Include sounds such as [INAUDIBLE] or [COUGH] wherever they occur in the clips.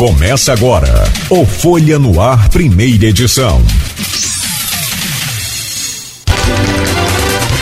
Começa agora o Folha no Ar, primeira edição.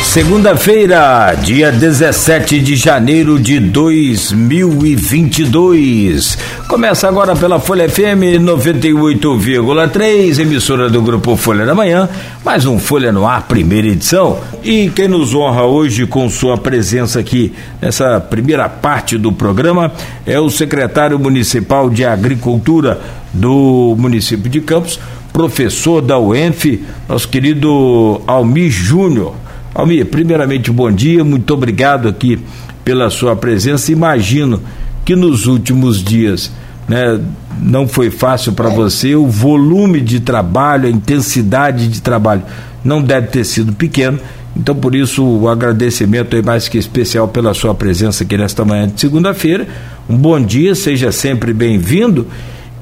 Segunda-feira, dia 17 de janeiro de 2022. Começa agora pela Folha FM 98,3, emissora do grupo Folha da Manhã, mais um Folha no Ar, primeira edição. E quem nos honra hoje com sua presença aqui nessa primeira parte do programa é o secretário municipal de Agricultura do município de Campos, professor da UENF, nosso querido Almir Júnior. Almir, primeiramente, bom dia, muito obrigado aqui pela sua presença. Imagino que nos últimos dias né, não foi fácil para você, o volume de trabalho, a intensidade de trabalho não deve ter sido pequeno. Então, por isso, o agradecimento é mais que especial pela sua presença aqui nesta manhã de segunda-feira. Um bom dia, seja sempre bem-vindo.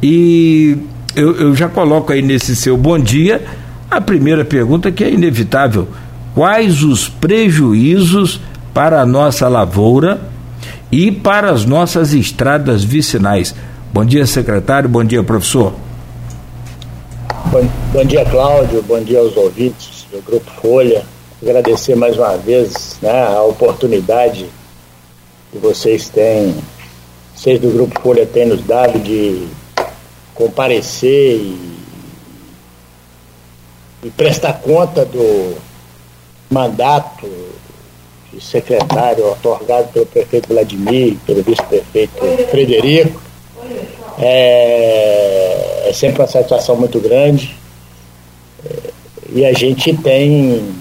E eu, eu já coloco aí nesse seu bom dia a primeira pergunta que é inevitável quais os prejuízos para a nossa lavoura e para as nossas estradas vicinais. Bom dia, secretário. Bom dia, professor. Bom, bom dia, Cláudio. Bom dia aos ouvintes do Grupo Folha. Agradecer mais uma vez né, a oportunidade que vocês têm, vocês do Grupo Folha têm nos dado de comparecer e, e prestar conta do, mandato de secretário otorgado pelo prefeito Vladimir, pelo vice-prefeito Frederico, é, é, sempre uma satisfação muito grande. E a gente tem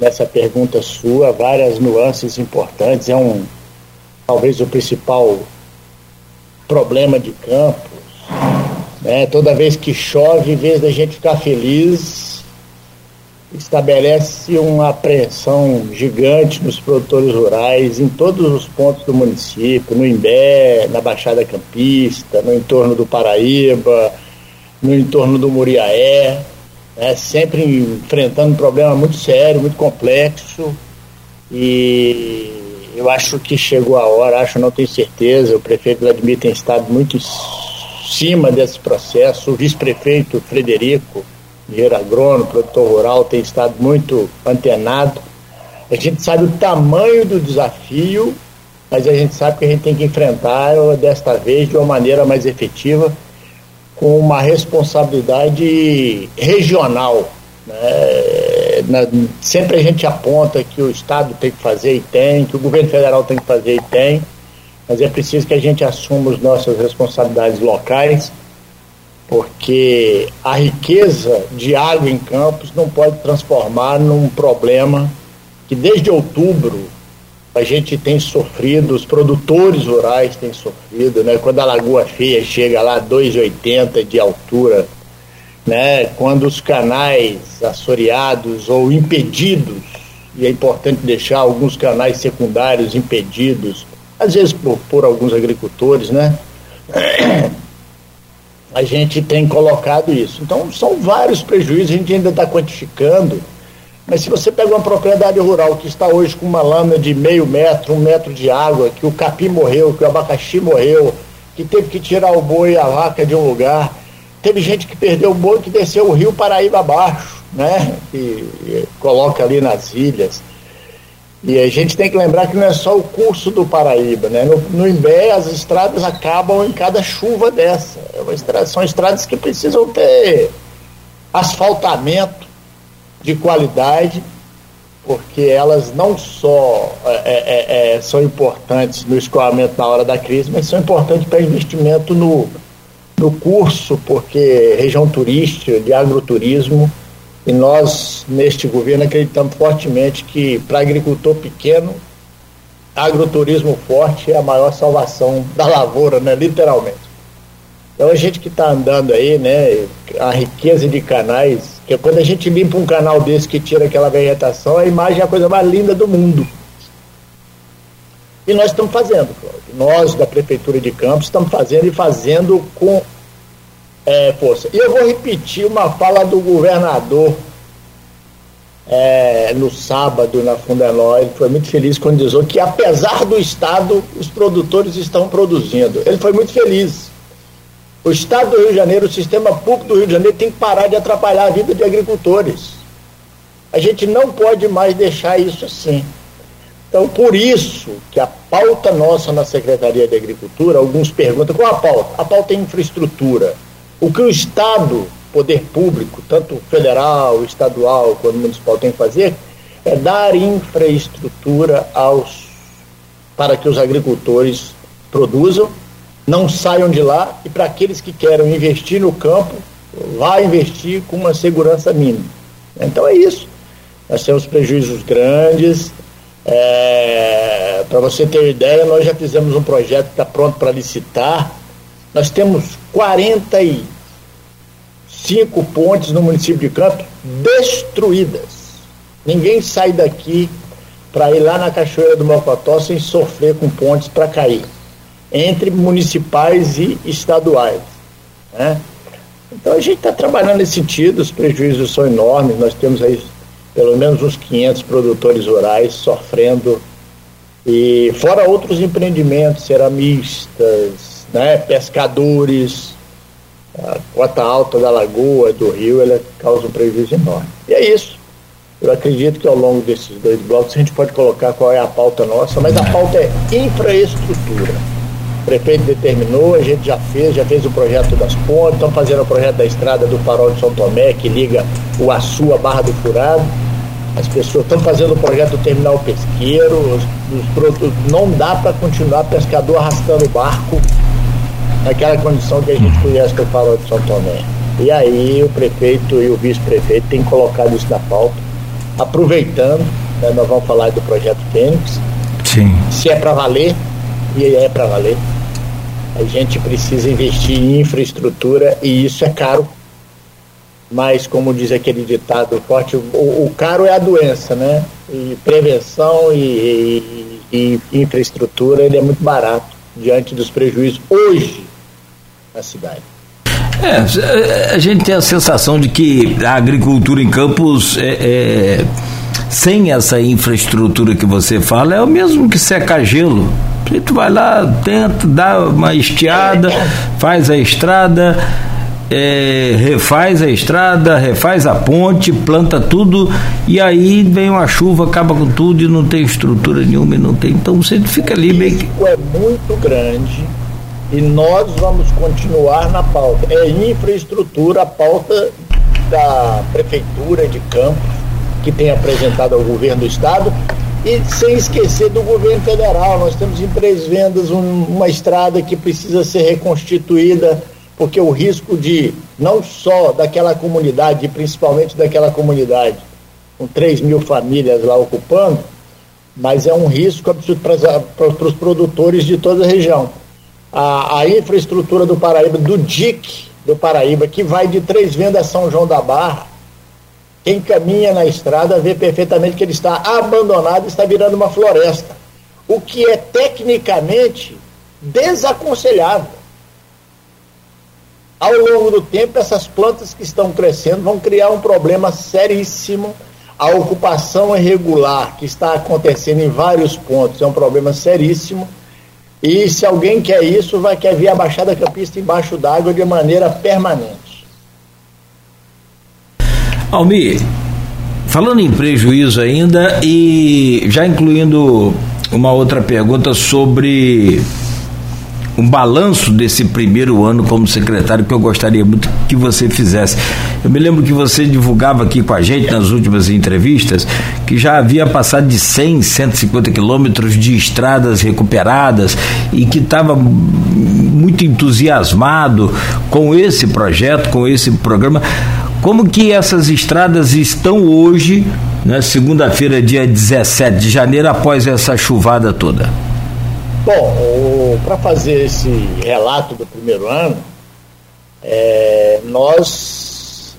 nessa pergunta sua várias nuances importantes. É um talvez o principal problema de Campos. Né? Toda vez que chove, em vez da gente ficar feliz, estabelece uma apreensão gigante nos produtores rurais em todos os pontos do município, no Imbé, na Baixada Campista, no entorno do Paraíba, no entorno do Muriaé, né, sempre enfrentando um problema muito sério, muito complexo. E eu acho que chegou a hora, acho, não tenho certeza, o prefeito Vladimir tem estado muito em cima desse processo, o vice-prefeito Frederico, engenheiro agrônomo, produtor rural, tem estado muito antenado. A gente sabe o tamanho do desafio, mas a gente sabe que a gente tem que enfrentar desta vez de uma maneira mais efetiva, com uma responsabilidade regional. Né? Na, sempre a gente aponta que o Estado tem que fazer e tem, que o governo federal tem que fazer e tem, mas é preciso que a gente assuma as nossas responsabilidades locais porque a riqueza de água em Campos não pode transformar num problema que desde outubro a gente tem sofrido, os produtores rurais têm sofrido, né? Quando a Lagoa Feia chega lá a 2,80 de altura, né? Quando os canais assoreados ou impedidos, e é importante deixar alguns canais secundários impedidos, às vezes por, por alguns agricultores, né? A gente tem colocado isso. Então, são vários prejuízos, a gente ainda está quantificando. Mas se você pega uma propriedade rural que está hoje com uma lâmina de meio metro, um metro de água, que o capim morreu, que o abacaxi morreu, que teve que tirar o boi e a vaca de um lugar, teve gente que perdeu o boi que desceu o rio Paraíba abaixo, né? E, coloca ali nas ilhas. E a gente tem que lembrar que não é só o curso do Paraíba, né? No, no Imbé as estradas acabam em cada chuva dessa. É estrada, são estradas que precisam ter asfaltamento de qualidade, porque elas não só é, é, é, é são importantes no escoamento na hora da crise, mas são importantes para investimento no, no curso, porque região turística, de agroturismo, e nós, neste governo, acreditamos fortemente que para agricultor pequeno, agroturismo forte é a maior salvação [LAUGHS] da lavoura, né? literalmente. Então a gente que está andando aí, né, a riqueza de canais, que quando a gente limpa um canal desse que tira aquela vegetação, a imagem é a coisa mais linda do mundo. E nós estamos fazendo, Cláudio. Nós, da Prefeitura de Campos, estamos fazendo e fazendo com é, força. E eu vou repetir uma fala do governador é, no sábado na Fundeló. Ele foi muito feliz quando dizou que, apesar do Estado, os produtores estão produzindo. Ele foi muito feliz. O Estado do Rio de Janeiro, o sistema público do Rio de Janeiro tem que parar de atrapalhar a vida de agricultores. A gente não pode mais deixar isso assim. Então, por isso que a pauta nossa na Secretaria de Agricultura, alguns perguntam qual a pauta? A pauta é infraestrutura. O que o Estado, poder público, tanto federal, estadual quanto municipal, tem que fazer é dar infraestrutura aos para que os agricultores produzam, não saiam de lá e para aqueles que querem investir no campo, vá investir com uma segurança mínima. Então é isso. Nós temos prejuízos grandes. É, para você ter ideia, nós já fizemos um projeto que está pronto para licitar. Nós temos 45 pontes no município de Campo destruídas. Ninguém sai daqui para ir lá na Cachoeira do Mocotó sem sofrer com pontes para cair, entre municipais e estaduais. Né? Então a gente está trabalhando nesse sentido, os prejuízos são enormes, nós temos aí pelo menos uns 500 produtores rurais sofrendo, e fora outros empreendimentos, ceramistas, né, pescadores, a cota alta da lagoa, do rio, ela causa um prejuízo enorme. E é isso. Eu acredito que ao longo desses dois blocos a gente pode colocar qual é a pauta nossa, mas a pauta é infraestrutura. O prefeito determinou, a gente já fez, já fez o projeto das pontes, estamos fazendo o projeto da estrada do Farol de São Tomé, que liga o Açu à Barra do Furado. As pessoas estão fazendo o projeto do terminal pesqueiro, os, os não dá para continuar pescador arrastando o barco naquela condição que a gente conhece do Farol de São Tomé. E aí o prefeito e o vice-prefeito têm colocado isso na pauta aproveitando, né, nós vamos falar do projeto Fênix. Sim. Se é para valer, e é para valer, a gente precisa investir em infraestrutura e isso é caro. Mas, como diz aquele ditado forte, o, o caro é a doença, né? E prevenção e, e, e infraestrutura ele é muito barato diante dos prejuízos hoje na cidade. É, a gente tem a sensação de que a agricultura em campos é, é, sem essa infraestrutura que você fala é o mesmo que secar gelo. Gente vai lá, tenta, dá uma estiada, faz a estrada, é, refaz a estrada, refaz a ponte, planta tudo e aí vem uma chuva, acaba com tudo e não tem estrutura nenhuma e não tem. Então você fica ali meio que. é muito grande e nós vamos continuar na pauta. É infraestrutura, a pauta da Prefeitura de Campos, que tem apresentado ao governo do Estado, e sem esquecer do governo federal. Nós temos em Três Vendas um, uma estrada que precisa ser reconstituída, porque o risco de, não só daquela comunidade, principalmente daquela comunidade, com 3 mil famílias lá ocupando, mas é um risco absurdo para os produtores de toda a região a, a infraestrutura do Paraíba, do DIC do Paraíba, que vai de Três Vendas a São João da Barra, quem caminha na estrada vê perfeitamente que ele está abandonado, está virando uma floresta, o que é tecnicamente desaconselhável. Ao longo do tempo, essas plantas que estão crescendo vão criar um problema seríssimo. A ocupação irregular que está acontecendo em vários pontos é um problema seríssimo e se alguém quer isso, vai querer ver a Baixada Campista embaixo d'água de maneira permanente. Almir, falando em prejuízo ainda e já incluindo uma outra pergunta sobre um balanço desse primeiro ano como secretário que eu gostaria muito que você fizesse. Eu me lembro que você divulgava aqui com a gente nas últimas entrevistas que já havia passado de 100, 150 quilômetros de estradas recuperadas e que estava muito entusiasmado com esse projeto, com esse programa. Como que essas estradas estão hoje, né, segunda-feira, dia 17 de janeiro, após essa chuvada toda? Bom, para fazer esse relato do primeiro ano, é, nós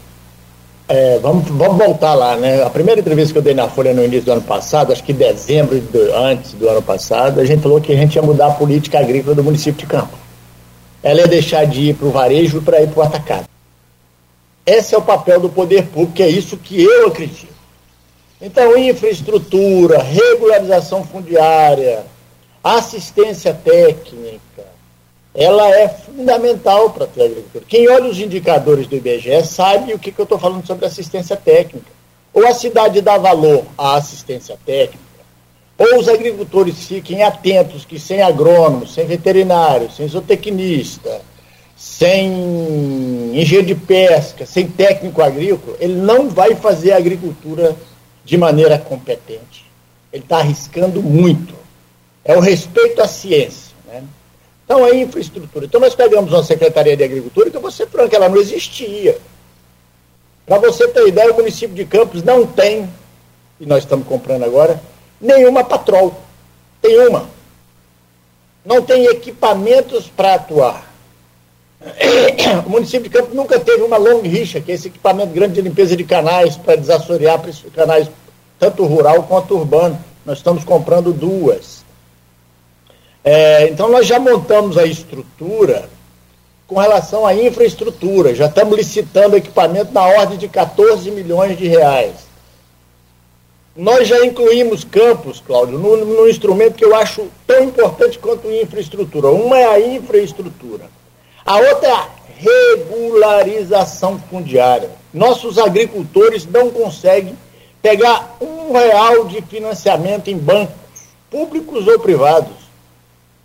é, vamos, vamos voltar lá, né? A primeira entrevista que eu dei na Folha no início do ano passado, acho que dezembro do, antes do ano passado, a gente falou que a gente ia mudar a política agrícola do município de Campo. Ela ia deixar de ir para o varejo para ir para o atacado. Esse é o papel do poder público, é isso que eu acredito. Então, infraestrutura, regularização fundiária, assistência técnica, ela é fundamental para ter agricultura. Quem olha os indicadores do IBGE sabe o que, que eu estou falando sobre assistência técnica. Ou a cidade dá valor à assistência técnica, ou os agricultores fiquem atentos que sem agrônomo, sem veterinário, sem zootecnista, sem engenheiro de pesca, sem técnico agrícola, ele não vai fazer agricultura de maneira competente. Ele está arriscando muito. É o respeito à ciência. Né? Então, a infraestrutura. Então, nós pegamos uma Secretaria de Agricultura que, você franco, ela não existia. Para você ter ideia, o município de Campos não tem, e nós estamos comprando agora, nenhuma patrol. Tem uma. Não tem equipamentos para atuar. [COUGHS] O município de Campos nunca teve uma long rixa, que é esse equipamento grande de limpeza de canais para desassorear canais tanto rural quanto urbano. Nós estamos comprando duas. É, então nós já montamos a estrutura com relação à infraestrutura. Já estamos licitando equipamento na ordem de 14 milhões de reais. Nós já incluímos campos, Cláudio, no, no instrumento que eu acho tão importante quanto infraestrutura. Uma é a infraestrutura. A outra é a regularização fundiária. Nossos agricultores não conseguem pegar um real de financiamento em bancos, públicos ou privados.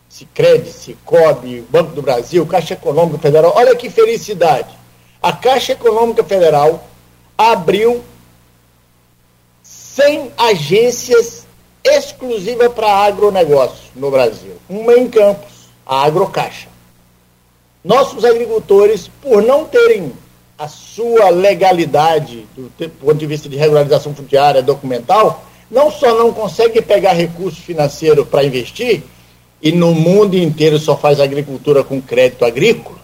Sicredi, Cicobi, Banco do Brasil, Caixa Econômica Federal. Olha que felicidade. A Caixa Econômica Federal abriu 100 agências exclusivas para agronegócio no Brasil. Uma em Campos, a Agrocaixa. Nossos agricultores, por não terem a sua legalidade do ponto de vista de regularização fundiária documental, não só não conseguem pegar recurso financeiro para investir, e no mundo inteiro só faz agricultura com crédito agrícola,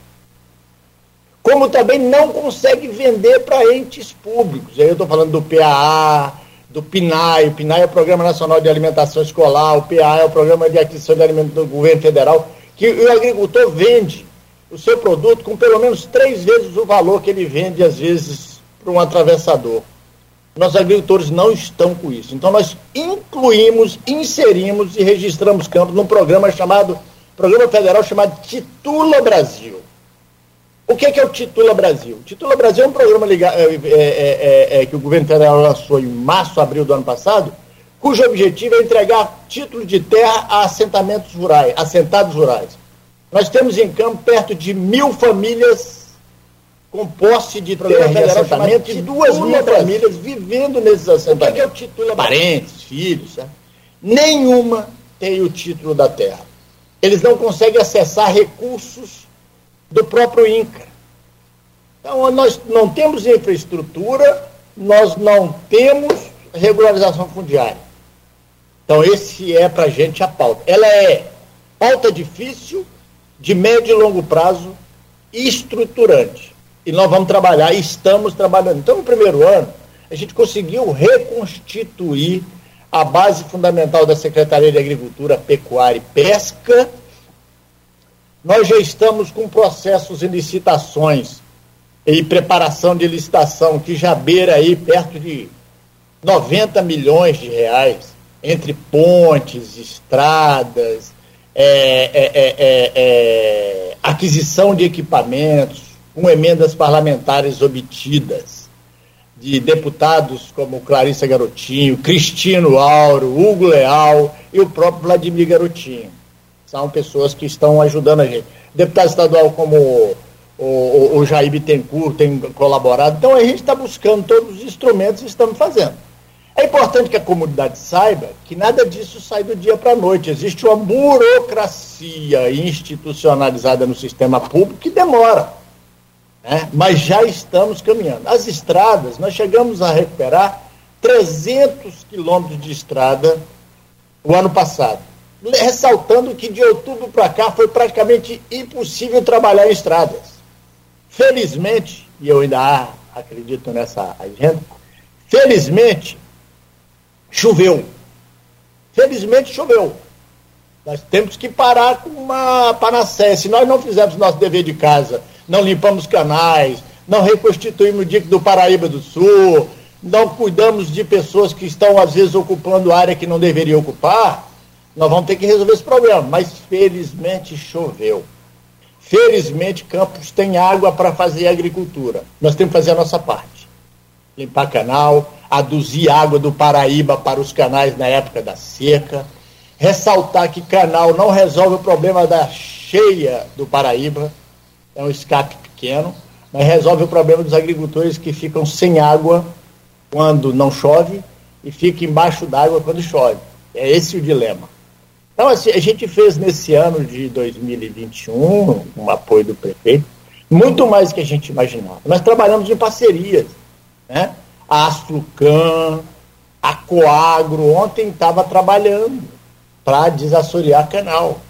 como também não consegue vender para entes públicos. Aí eu estou falando do PAA, do PNAE, o PNAE é o Programa Nacional de Alimentação Escolar, o PAA é o Programa de Aquisição de Alimentos do Governo Federal, que o agricultor vende o seu produto com pelo menos três vezes o valor que ele vende, às vezes, para um atravessador. Nossos agricultores não estão com isso. Então, nós incluímos, inserimos e registramos campos num programa chamado, programa federal chamado Titula Brasil. O que é, que é o Titula Brasil? O Titula Brasil é um programa ligado, é, é, é, é, que o governo federal lançou em março, abril do ano passado, cujo objetivo é entregar título de terra a assentamentos rurais, assentados rurais. Nós temos em campo perto de mil famílias com posse de terra de assentamento e duas mil famílias vivendo nesses assentamentos. O que é, que é o título? Parentes, filhos. Certo? Nenhuma tem o título da terra. Eles não conseguem acessar recursos do próprio INCRA. Então, nós não temos infraestrutura, nós não temos regularização fundiária. Então, esse é para a gente a pauta. Ela é pauta difícil, de médio e longo prazo estruturante. E nós vamos trabalhar, e estamos trabalhando. Então, no primeiro ano, a gente conseguiu reconstituir a base fundamental da Secretaria de Agricultura, Pecuária e Pesca. Nós já estamos com processos e licitações e preparação de licitação que já beira aí perto de 90 milhões de reais entre pontes, estradas, é é, é, é, é, aquisição de equipamentos, com emendas parlamentares obtidas de deputados como Clarissa Garotinho, Cristino Auro, Hugo Leal e o próprio Vladimir Garotinho. São pessoas que estão ajudando a gente. Deputado estadual como o, o, o Jair Bittencourt tem colaborado. Então a gente está buscando todos os instrumentos e estamos fazendo. É importante que a comunidade saiba que nada disso sai do dia para a noite. Existe uma burocracia institucionalizada no sistema público que demora. Né? Mas já estamos caminhando. As estradas, nós chegamos a recuperar 300 quilômetros de estrada o ano passado. Ressaltando que de outubro para cá foi praticamente impossível trabalhar em estradas. Felizmente, e eu ainda acredito nessa agenda, felizmente, choveu. Felizmente choveu. Nós temos que parar com uma panacéia. Se nós não fizermos nosso dever de casa, não limpamos canais, não reconstituímos o dique do Paraíba do Sul, não cuidamos de pessoas que estão, às vezes, ocupando área que não deveriam ocupar, nós vamos ter que resolver esse problema. Mas, felizmente, choveu. Felizmente, Campos tem água para fazer agricultura. Nós temos que fazer a nossa parte. Limpar canal, aduzir água do Paraíba para os canais na época da seca. Ressaltar que canal não resolve o problema da cheia do Paraíba, é um escape pequeno, mas resolve o problema dos agricultores que ficam sem água quando não chove e ficam embaixo d'água quando chove. É esse o dilema. Então, assim, a gente fez nesse ano de 2021, com o apoio do prefeito, muito mais do que a gente imaginava. Nós trabalhamos em parcerias, né? A Asflucan, a Coagro, ontem estava trabalhando para desassorear canal.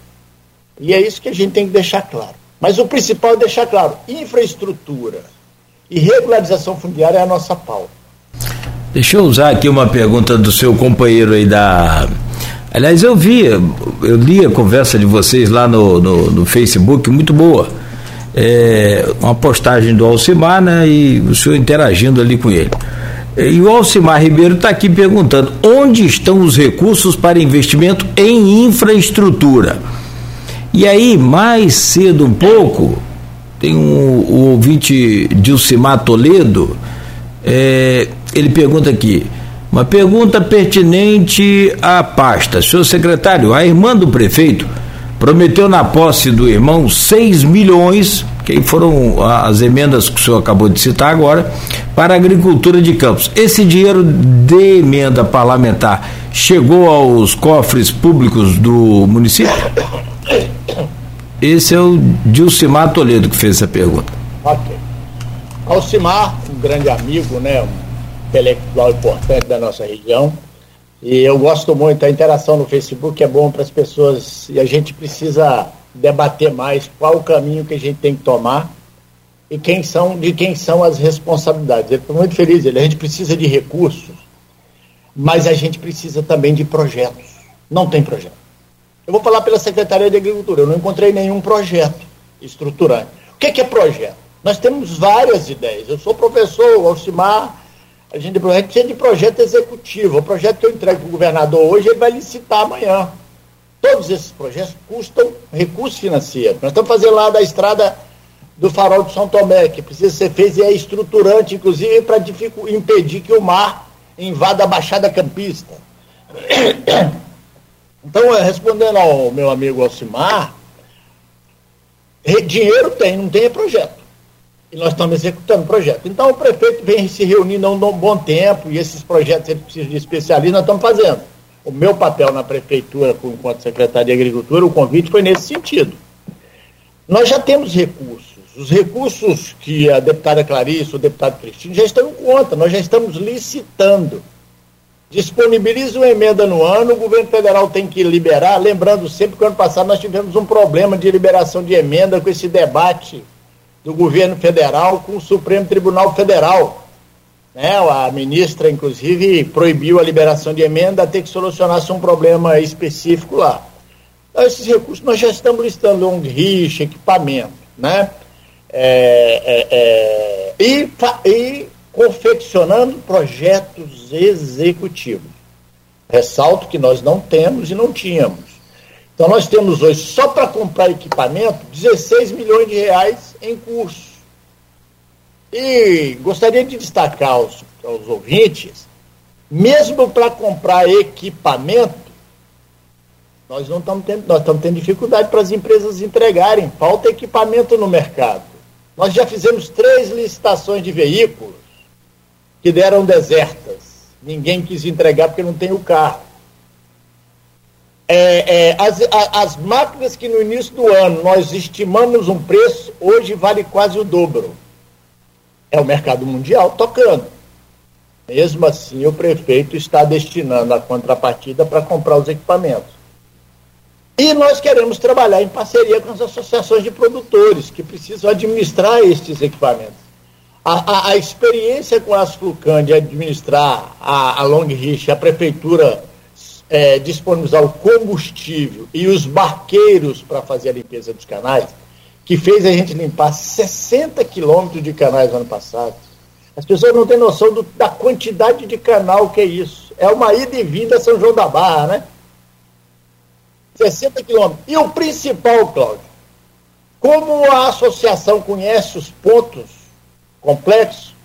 E é isso que a gente tem que deixar claro. Mas o principal é deixar claro: infraestrutura e regularização fundiária é a nossa pauta. Deixa eu usar aqui uma pergunta do seu companheiro aí da Aliás, eu vi, eu li a conversa de vocês lá no, no, no Facebook, muito boa. É, uma postagem do Alcimar, né? E o senhor interagindo ali com ele. E o Alcimar Ribeiro está aqui perguntando: onde estão os recursos para investimento em infraestrutura? E aí, mais cedo um pouco, tem um, o ouvinte Dilcimar Toledo, é, ele pergunta aqui: uma pergunta pertinente à pasta. Senhor secretário, a irmã do prefeito prometeu na posse do irmão 6 milhões, que foram as emendas que o senhor acabou de citar agora, para a agricultura de campos. Esse dinheiro de emenda parlamentar chegou aos cofres públicos do município? Esse é o Dilcimar Toledo que fez essa pergunta. Ok. Alcimar, um grande amigo, né? intelectual importante da nossa região. E eu gosto muito da interação no Facebook, é bom para as pessoas e a gente precisa debater mais qual o caminho que a gente tem que tomar e quem são, de quem são as responsabilidades. Ele foi muito feliz, a gente precisa de recursos, mas a gente precisa também de projetos. Não tem projeto. Eu vou falar pela Secretaria de Agricultura, eu não encontrei nenhum projeto estruturante. O que é, que é projeto? Nós temos várias ideias. Eu sou professor, Alcimar a gente precisa de projeto executivo. O projeto que eu entrego para o governador hoje, ele vai licitar amanhã. Todos esses projetos custam recursos financeiros. Nós estamos fazendo lá da estrada do farol de São Tomé, que precisa ser feito e é estruturante, inclusive, para impedir que o mar invada a Baixada Campista. [COUGHS] Então, respondendo ao meu amigo Alcimar, dinheiro tem, não tem é projeto e nós estamos executando projeto. Então, o prefeito vem se reunindo há um bom tempo e esses projetos ele precisa de especialistas, nós estamos fazendo. O meu papel na prefeitura, enquanto secretário de Agricultura, o convite foi nesse sentido. Nós já temos recursos. Os recursos que a deputada Clarice, o deputado Cristino já estão em conta, nós já estamos licitando. Disponibiliza uma emenda no ano, o governo federal tem que liberar, lembrando sempre que ano passado nós tivemos um problema de liberação de emenda com esse debate do governo federal com o Supremo Tribunal Federal. Né? A ministra, inclusive, proibiu a liberação de emenda até que solucionasse um problema específico lá. Então, esses recursos nós já estamos listando long riche, equipamento, né? É, é, é, e, e confeccionando projetos executivos. Ressalto que nós não temos e não tínhamos. Então nós temos hoje, só para comprar equipamento, 16 milhões de reais em curso. E gostaria de destacar aos, aos ouvintes, mesmo para comprar equipamento, nós não estamos tendo, nós estamos tendo dificuldade para as empresas entregarem, falta equipamento no mercado. Nós já fizemos três licitações de veículos que deram desertas. Ninguém quis entregar porque não tem o carro. É, é, as, a, as máquinas que no início do ano nós estimamos um preço, hoje vale quase o dobro. É o mercado mundial tocando. Mesmo assim, o prefeito está destinando a contrapartida para comprar os equipamentos. E nós queremos trabalhar em parceria com as associações de produtores que precisam administrar estes equipamentos. A, a, a experiência com as Flucan de administrar a, a Long Rich, a prefeitura é, disponibilizar o combustível e os barqueiros para fazer a limpeza dos canais, que fez a gente limpar 60 quilômetros de canais no ano passado. As pessoas não têm noção do, da quantidade de canal que é isso. É uma ida e vinda a São João da Barra, né? 60 quilômetros. E o principal, Cláudio, como a associação conhece os pontos complexos,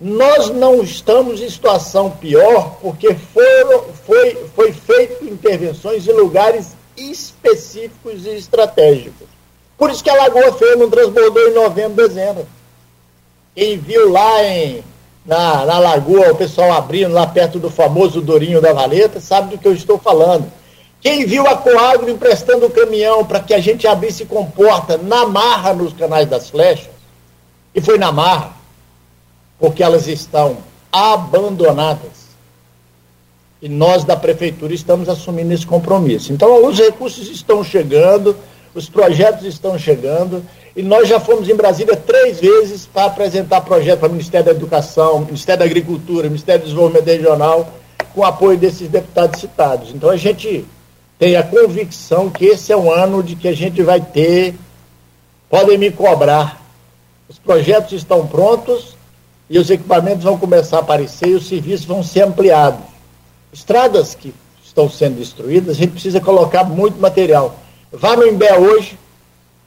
nós não estamos em situação pior porque foram, foi, foi feito intervenções em lugares específicos e estratégicos. Por isso que a Lagoa Feia não transbordou em novembro, dezembro. Quem viu lá em, na, na Lagoa o pessoal abrindo lá perto do famoso Dourinho da Valeta sabe do que eu estou falando. Quem viu a Coagro emprestando o caminhão para que a gente abrisse comporta na marra nos canais das flechas, e foi na marra, porque elas estão abandonadas. E nós da prefeitura estamos assumindo esse compromisso. Então, os recursos estão chegando, os projetos estão chegando, e nós já fomos em Brasília três vezes para apresentar projeto para o Ministério da Educação, Ministério da Agricultura, Ministério do Desenvolvimento Regional, com apoio desses deputados citados. Então, a gente tem a convicção que esse é um ano de que a gente vai ter. Podem me cobrar. Os projetos estão prontos e os equipamentos vão começar a aparecer e os serviços vão ser ampliados. Estradas que estão sendo destruídas, a gente precisa colocar muito material. Vá no Imbé hoje,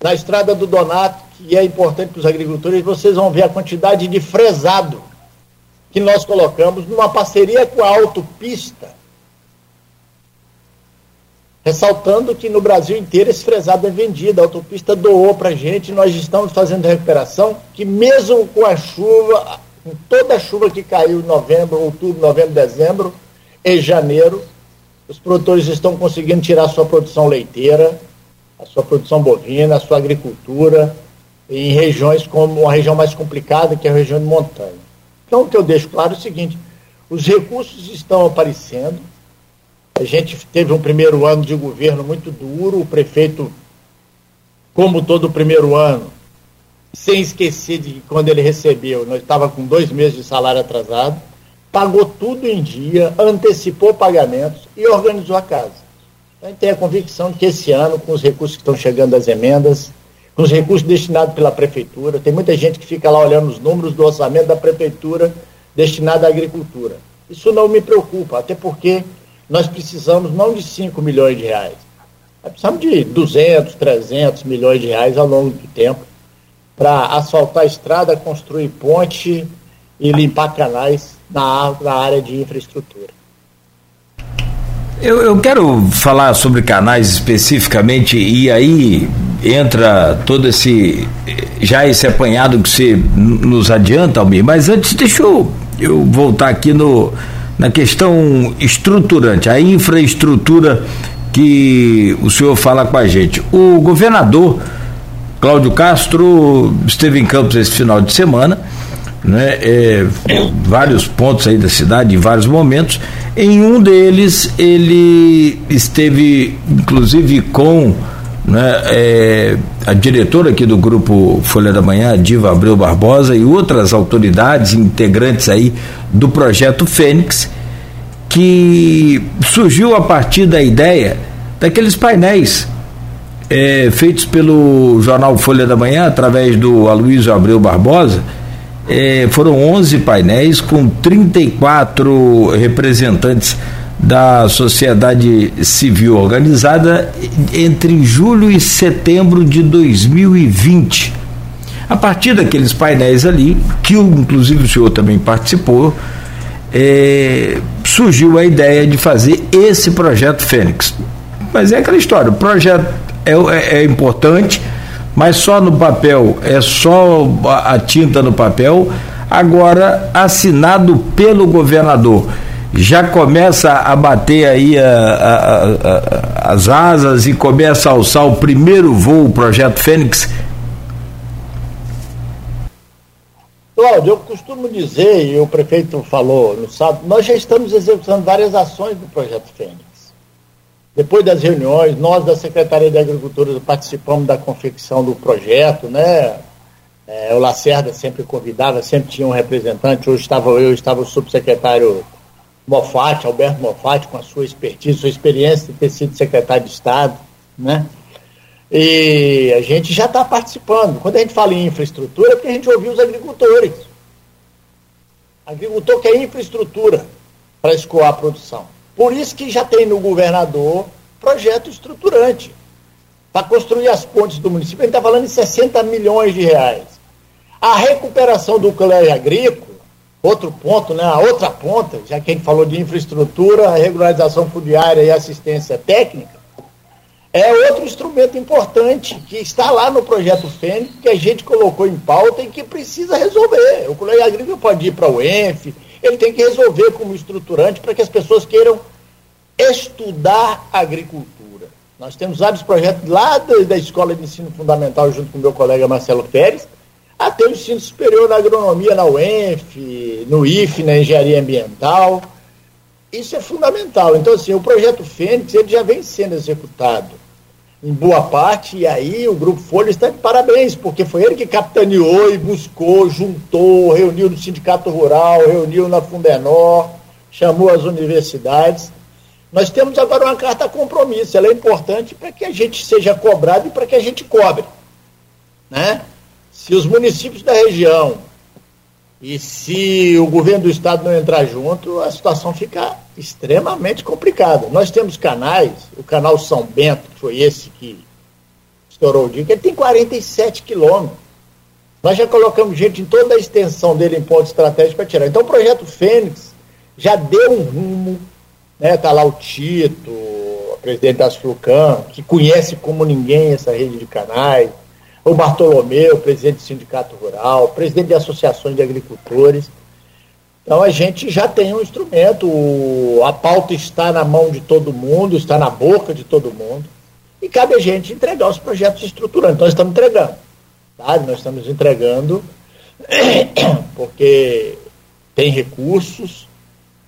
na estrada do Donato, que é importante para os agricultores, vocês vão ver a quantidade de fresado que nós colocamos numa parceria com a autopista ressaltando que no Brasil inteiro esse fresado é vendido, a autopista doou para a gente, nós estamos fazendo recuperação, que mesmo com a chuva, com toda a chuva que caiu em novembro, outubro, novembro, dezembro e janeiro, os produtores estão conseguindo tirar a sua produção leiteira, a sua produção bovina, a sua agricultura, em regiões como uma região mais complicada, que é a região de montanha. Então, o que eu deixo claro é o seguinte: os recursos estão aparecendo, a gente teve um primeiro ano de governo muito duro, o prefeito, como todo primeiro ano, sem esquecer de que quando ele recebeu, nós estava com dois meses de salário atrasado, pagou tudo em dia, antecipou pagamentos e organizou a casa. A gente tem a convicção de que esse ano, com os recursos que estão chegando das emendas, com os recursos destinados pela prefeitura, tem muita gente que fica lá olhando os números do orçamento da prefeitura destinado à agricultura. Isso não me preocupa, até porque nós precisamos não de 5 milhões de reais, nós precisamos de 200, 300 milhões de reais ao longo do tempo para asfaltar a estrada, construir ponte e limpar canais na, na área de infraestrutura. Eu, eu, quero falar sobre canais especificamente e aí entra todo esse já esse apanhado que você nos adianta, Almir. Mas antes deixa eu, eu voltar aqui no na questão estruturante, a infraestrutura que o senhor fala com a gente. O governador Cláudio Castro esteve em Campos esse final de semana, né, é, vários pontos aí da cidade, em vários momentos. Em um deles, ele esteve, inclusive, com né, é, a diretora aqui do grupo Folha da Manhã, Diva Abreu Barbosa, e outras autoridades integrantes aí do projeto Fênix, que surgiu a partir da ideia daqueles painéis é, feitos pelo jornal Folha da Manhã, através do Aloysio Abreu Barbosa. É, foram 11 painéis com 34 representantes da sociedade civil organizada entre julho e setembro de 2020. A partir daqueles painéis ali, que inclusive o senhor também participou, é, surgiu a ideia de fazer esse projeto Fênix. Mas é aquela história, o projeto é, é, é importante, mas só no papel, é só a, tinta no papel, agora assinado pelo governador já começa a bater aí a, a, a, as asas e começa a alçar o primeiro voo, o projeto Fênix? Cláudio, eu costumo dizer, e o prefeito falou no sábado, nós já estamos executando várias ações do projeto Fênix. Depois das reuniões, nós da Secretaria de Agricultura participamos da confecção do projeto, né? É, o Lacerda sempre convidava, sempre tinha um representante, hoje estava eu, estava o subsecretário Mofate, Alberto Mofate, com a sua expertise, sua experiência de ter sido secretário de Estado, né? E a gente já está participando. Quando a gente fala em infraestrutura, é porque a gente ouviu os agricultores. Agricultor quer infraestrutura para escoar a produção. Por isso que já tem no governador projeto estruturante. para construir as pontes do município, a gente está falando em 60 milhões de reais. A recuperação do colégio agrícola, outro ponto, né, a outra ponta, já que a gente falou de infraestrutura, regularização fundiária e assistência técnica, é outro instrumento importante que está lá no projeto Fênix, que a gente colocou em pauta e que precisa resolver. O colégio agrícola pode ir para o ENF, ele tem que resolver como estruturante para que as pessoas queiram estudar agricultura. Nós temos vários projetos lá da Escola de Ensino Fundamental, junto com meu colega Marcelo Pérez, até o ensino superior na agronomia na UENF, no IF, na engenharia ambiental. Isso é fundamental. Então, assim, o projeto Fênix ele já vem sendo executado em boa parte, e aí o Grupo Folha está de parabéns, porque foi ele que capitaneou e buscou, juntou, reuniu no Sindicato Rural, reuniu na Fundenor, chamou as universidades. Nós temos agora uma carta compromisso, ela é importante para que a gente seja cobrado e para que a gente cobre. Né? Se os municípios da região e se o governo do estado não entrar junto, a situação fica extremamente complicada. Nós temos canais, o canal São Bento, que foi esse que estourou o dia, que ele tem 47 quilômetros. Nós já colocamos gente em toda a extensão dele em ponto estratégico para tirar. Então o projeto Fênix já deu um rumo, né? Está lá o Tito, o presidente da Flucan, que conhece como ninguém essa rede de canais o Bartolomeu, presidente do Sindicato Rural, presidente de associações de agricultores. Então a gente já tem um instrumento, a pauta está na mão de todo mundo, está na boca de todo mundo, e cabe a gente entregar os projetos estruturantes. Nós estamos entregando, sabe? Nós estamos entregando [COUGHS] porque tem recursos,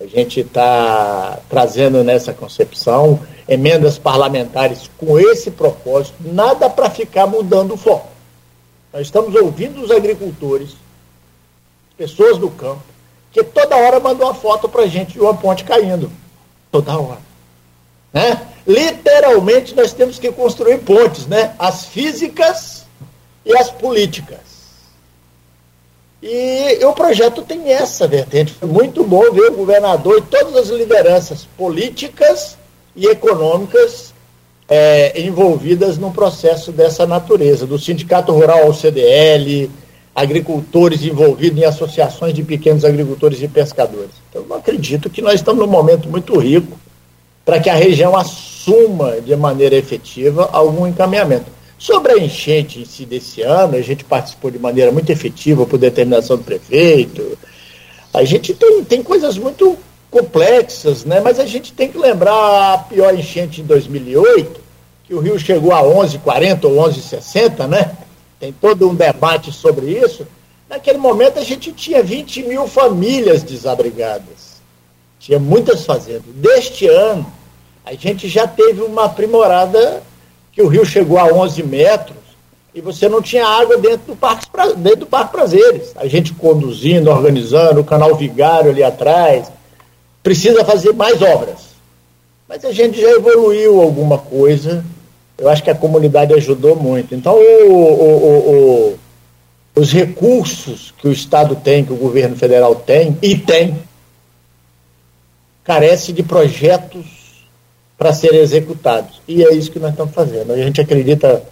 a gente está trazendo nessa concepção emendas parlamentares com esse propósito, nada para ficar mudando o foco. Nós estamos ouvindo os agricultores, pessoas do campo, que toda hora mandam uma foto para a gente de uma ponte caindo. Toda hora. Né? Literalmente nós temos que construir pontes, né? as físicas e as políticas. E o projeto tem essa vertente. Foi muito bom ver o governador e todas as lideranças políticas e econômicas é, envolvidas num processo dessa natureza, do Sindicato Rural ao CDL, agricultores envolvidos em associações de pequenos agricultores e pescadores. Então, eu acredito que nós estamos num momento muito rico para que a região assuma de maneira efetiva algum encaminhamento. Sobre a enchente em si desse ano, a gente participou de maneira muito efetiva por determinação do prefeito. A gente tem, tem coisas muito complexas, né? mas a gente tem que lembrar a pior enchente em 2008, que o rio chegou a 11,40 ou 11,60, né? Tem todo um debate sobre isso. Naquele momento a gente tinha 20 mil famílias desabrigadas. Tinha muitas fazendas. Deste ano, a gente já teve uma aprimorada que o rio chegou a 11 metros e você não tinha água dentro do Parque, dentro do Parque Prazeres. A gente conduzindo, organizando, o canal Vigário ali atrás, precisa fazer mais obras. Mas a gente já evoluiu alguma coisa. Eu acho que a comunidade ajudou muito. Então, o, o, o, os recursos que o Estado tem, que o governo federal tem, e tem, carece de projetos para serem executados. E é isso que nós estamos fazendo. A gente acredita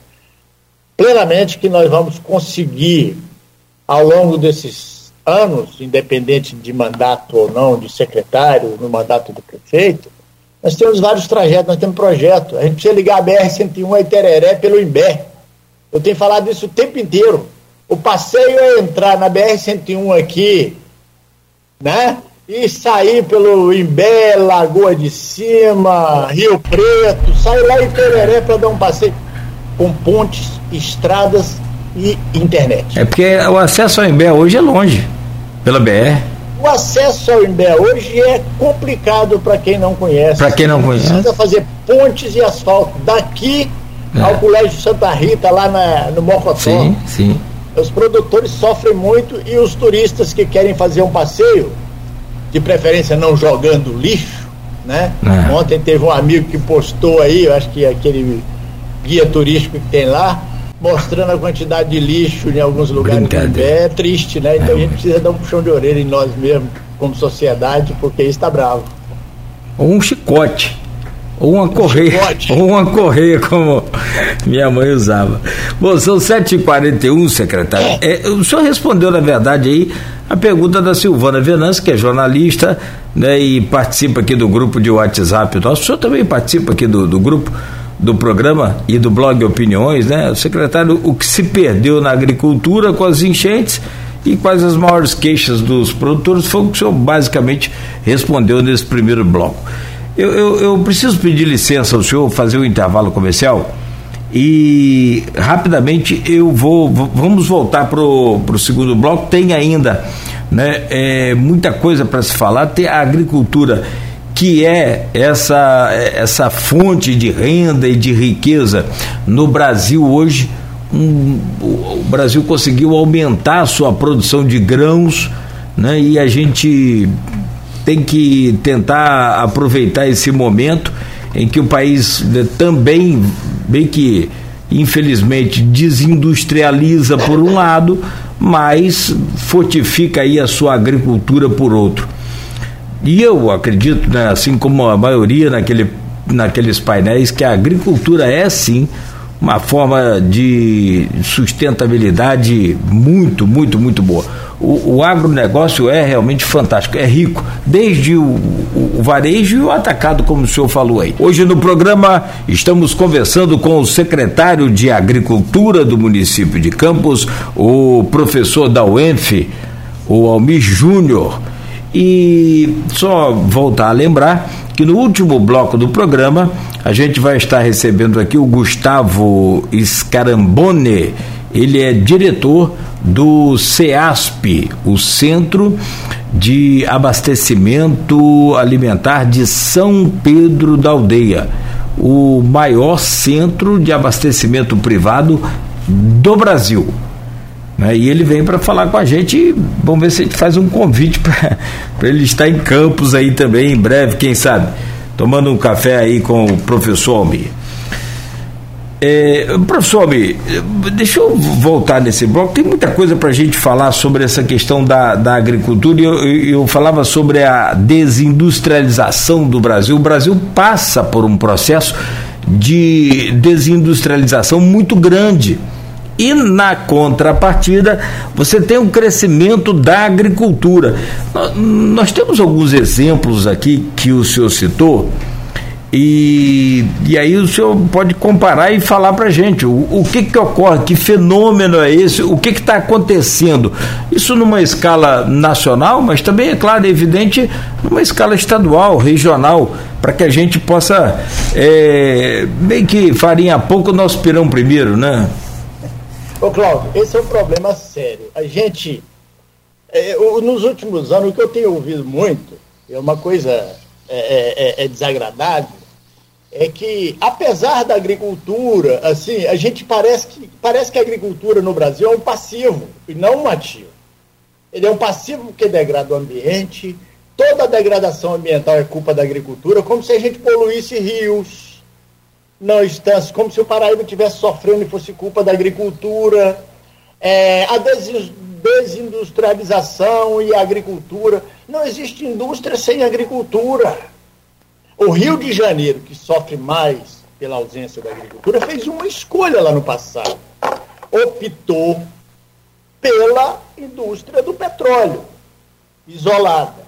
plenamente que nós vamos conseguir, ao longo desses anos, independente de mandato ou não, de secretário, no mandato do prefeito, nós temos vários trajetos, nós temos projeto. A gente precisa ligar a BR-101 a Itereré pelo Imbé. Eu tenho falado isso o tempo inteiro. O passeio é entrar na BR-101 aqui, né? E sair pelo Imbé, Lagoa de Cima, Rio Preto, sair lá em Tereré para dar um passeio com pontes, estradas e internet. É porque o acesso ao Imbé hoje é longe, pela BR. O acesso ao Imbé hoje é complicado para quem não conhece. Para quem não conhece. Precisa fazer pontes e asfalto daqui é. ao Colégio Santa Rita, lá na, no Mocotó. Sim, sim. Os produtores sofrem muito e os turistas que querem fazer um passeio, de preferência não jogando lixo, né? É. Ontem teve um amigo que postou aí, eu acho que aquele guia turístico que tem lá, mostrando a quantidade de lixo em alguns lugares é triste, né? Então é. a gente precisa dar um puxão de orelha em nós mesmos, como sociedade, porque isso está bravo. Ou um chicote. Ou uma correia, [LAUGHS] ou uma correia, como minha mãe usava. Bom, são 7h41, secretário. É, o senhor respondeu, na verdade, aí a pergunta da Silvana Venâncio, que é jornalista né, e participa aqui do grupo de WhatsApp nosso. O senhor também participa aqui do, do grupo do programa e do blog Opiniões, né? O secretário, o que se perdeu na agricultura com as enchentes e quais as maiores queixas dos produtores foi o que o senhor basicamente respondeu nesse primeiro bloco. Eu, eu, eu preciso pedir licença ao senhor fazer o um intervalo comercial e rapidamente eu vou vamos voltar para o segundo bloco. Tem ainda né é, muita coisa para se falar. Tem a agricultura que é essa essa fonte de renda e de riqueza no Brasil hoje. Um, o Brasil conseguiu aumentar a sua produção de grãos né e a gente tem que tentar aproveitar esse momento em que o país né, também, bem que infelizmente desindustrializa por um lado, mas fortifica aí a sua agricultura por outro. E eu acredito, né, assim como a maioria naquele, naqueles painéis, que a agricultura é sim uma forma de sustentabilidade muito, muito, muito boa. O, o agronegócio é realmente fantástico, é rico, desde o, o, varejo e o atacado, como o senhor falou aí. Hoje no programa estamos conversando com o secretário de Agricultura do município de Campos, o professor da UENF, o Almir Júnior. E só voltar a lembrar que no último bloco do programa a gente vai estar recebendo aqui o Gustavo Scarambone, ele é diretor do CEASP, o Centro de Abastecimento Alimentar de São Pedro da Aldeia, o maior centro de abastecimento privado do Brasil. Né? E ele vem para falar com a gente. Vamos ver se a gente faz um convite [LAUGHS] para ele estar em Campos aí também, em breve, quem sabe, tomando um café aí com o professor Almir. É, professor Almir, deixa eu voltar nesse bloco. Tem muita coisa para a gente falar sobre essa questão da, da agricultura. Eu, eu falava sobre a desindustrialização do Brasil. O Brasil passa por um processo de desindustrialização muito grande. E na contrapartida, você tem um crescimento da agricultura. Nós temos alguns exemplos aqui que o senhor citou, e, e aí o senhor pode comparar e falar para gente o, o que, que ocorre, que fenômeno é esse, o que está acontecendo. Isso numa escala nacional, mas também, é claro, é evidente, numa escala estadual, regional, para que a gente possa, é, meio que farinha pouco, nosso pirão primeiro, né? Ô, Cláudio, esse é um problema sério. A gente, é, nos últimos anos, o que eu tenho ouvido muito, é uma coisa é, é, é, é desagradável, é que, apesar da agricultura, assim, a gente parece que, parece que a agricultura no Brasil é um passivo e não um ativo. Ele é um passivo porque degrada o ambiente, toda a degradação ambiental é culpa da agricultura, como se a gente poluísse rios, não estâncias, como se o Paraíba estivesse sofrendo e fosse culpa da agricultura, é, a desindustrialização e a agricultura. Não existe indústria sem agricultura. O Rio de Janeiro, que sofre mais pela ausência da agricultura, fez uma escolha lá no passado. Optou pela indústria do petróleo, isolada.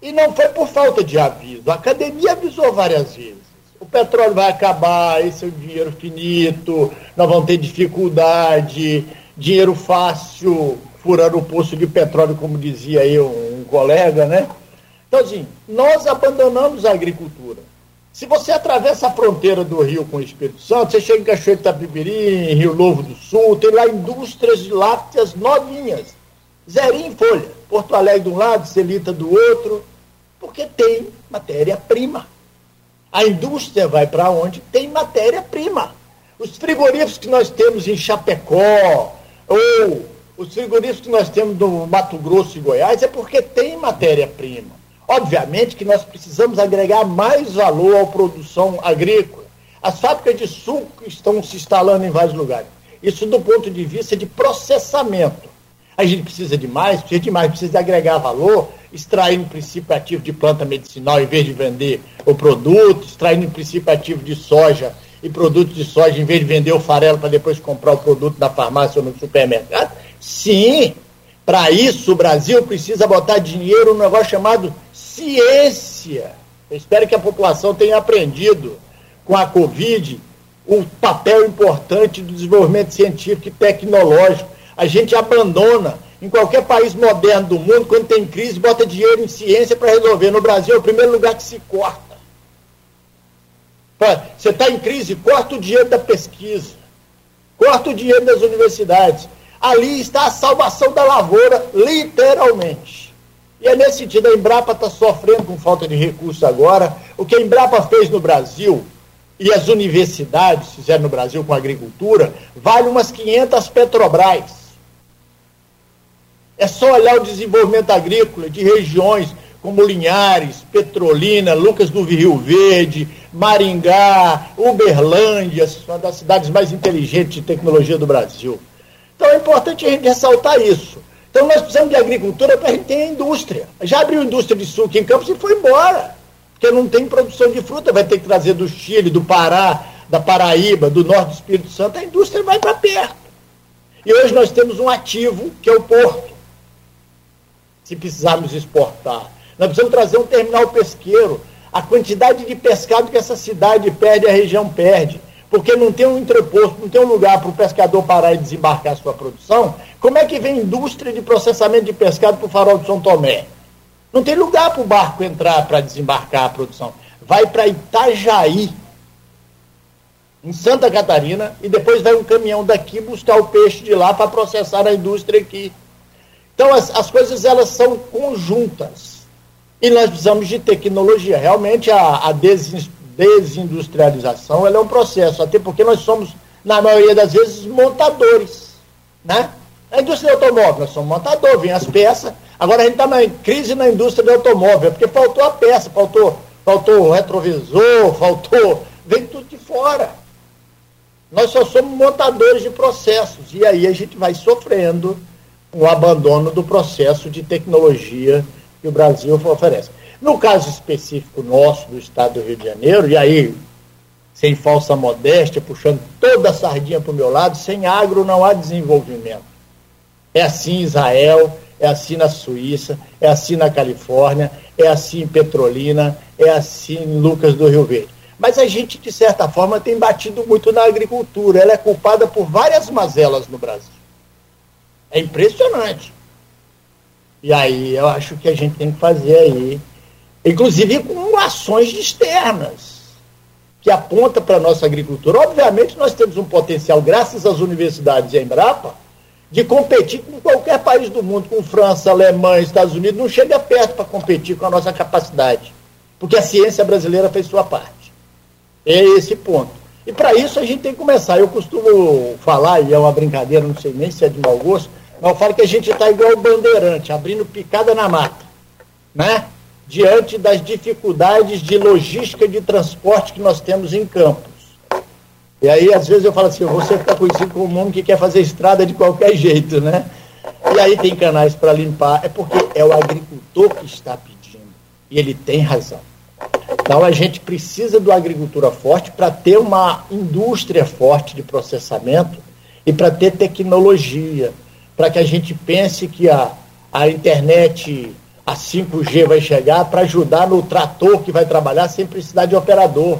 E não foi por falta de aviso. A academia avisou várias vezes o petróleo vai acabar, esse é o dinheiro finito, nós vamos ter dificuldade, dinheiro fácil, furando o poço de petróleo, como dizia aí um, colega, né? Então, assim, nós abandonamos a agricultura. Se você atravessa a fronteira do Rio com o Espírito Santo, você chega em Cachoeiro de Itapibiri, em Rio Novo do Sul, tem lá indústrias lácteas novinhas, zerinho em folha. Porto Alegre de um lado, Celita do outro, porque tem matéria-prima. A indústria vai para onde tem matéria-prima. Os frigoríficos que nós temos em Chapecó, ou os frigoríficos que nós temos no Mato Grosso e Goiás, é porque tem matéria-prima. Obviamente que nós precisamos agregar mais valor à produção agrícola. As fábricas de suco estão se instalando em vários lugares. Isso do ponto de vista de processamento. A gente precisa de mais, precisa de mais, precisa de agregar valor extraindo princípio ativo de planta medicinal em vez de vender o produto, extraindo princípio ativo de soja e produtos de soja em vez de vender o farelo para depois comprar o produto na farmácia ou no supermercado? Sim, para isso o Brasil precisa botar dinheiro no negócio chamado ciência. Eu espero que a população tenha aprendido com a Covid o papel importante do desenvolvimento científico e tecnológico. A gente abandona em qualquer país moderno do mundo, quando tem crise, bota dinheiro em ciência para resolver. No Brasil é o primeiro lugar que se corta. Você está em crise, corta o dinheiro da pesquisa, corta o dinheiro das universidades. Ali está a salvação da lavoura, literalmente. E é nesse sentido, a Embrapa está sofrendo com falta de recursos agora. O que a Embrapa fez no Brasil e as universidades fizeram no Brasil com a agricultura, vale umas 500 Petrobras. É só olhar o desenvolvimento agrícola de regiões como Linhares, Petrolina, Lucas do Rio Verde, Maringá, Uberlândia, uma das cidades mais inteligentes de tecnologia do Brasil. Então é importante a gente ressaltar isso. Então nós precisamos de agricultura para a gente ter indústria. Já abriu indústria de suco em Campos e foi embora. Porque não tem produção de fruta, vai ter que trazer do Chile, do Pará, da Paraíba, do norte do Espírito Santo, a indústria vai para perto. E hoje nós temos um ativo, que é o porto. Se precisarmos exportar. Nós precisamos trazer um terminal pesqueiro. A quantidade de pescado que essa cidade perde, a região perde. Porque não tem um entreposto, não tem um lugar para o pescador parar e desembarcar sua produção. Como é que vem indústria de processamento de pescado para o farol de São Tomé? Não tem lugar para o barco entrar para desembarcar a produção. Vai para Itajaí, em Santa Catarina, e depois vai um caminhão daqui buscar o peixe de lá para processar a indústria aqui. Então as, as coisas elas são conjuntas. E nós precisamos de tecnologia. Realmente a, a desindustrialização é um processo, até porque nós somos, na maioria das vezes, montadores. Né? A indústria do automóvel, nós somos montadores, vem as peças. Agora a gente está na crise na indústria do automóvel, porque faltou a peça, faltou, faltou o retrovisor, [LAUGHS] faltou. Vem tudo de fora. Nós só somos montadores de processos. E aí a gente vai sofrendo o abandono do processo de tecnologia que o Brasil oferece. No caso específico nosso, do estado do Rio de Janeiro, e aí, sem falsa modéstia, puxando toda a sardinha para o meu lado, sem agro não há desenvolvimento. É assim em Israel, é assim na Suíça, é assim na Califórnia, é assim em Petrolina, é assim em Lucas do Rio Verde. Mas a gente, de certa forma, tem batido muito na agricultura. Ela é culpada por várias mazelas no Brasil. É impressionante. E aí eu acho que a gente tem que fazer aí, inclusive com ações externas, que aponta para a nossa agricultura. Obviamente nós temos um potencial, graças às universidades e à Embrapa, de competir com qualquer país do mundo, com França, Alemanha, Estados Unidos, não chega perto para competir com a nossa capacidade, porque a ciência brasileira fez sua parte. É esse ponto. E para isso a gente tem que começar. Eu costumo falar, e é uma brincadeira, não sei nem se é de mau gosto, mas eu falo que a gente está igual o bandeirante, abrindo picada na mata, né? Diante das dificuldades de logística de transporte que nós temos em Campos. E aí, às vezes, eu falo assim, você fica conhecido como um homem que quer fazer estrada de qualquer jeito, né? E aí tem canais para limpar, é porque é o agricultor que está pedindo. E ele tem razão. Então a gente precisa do agricultura forte para ter uma indústria forte de processamento e para ter tecnologia, para que a gente pense que a, a internet, a 5G vai chegar para ajudar no trator que vai trabalhar sem precisar de operador.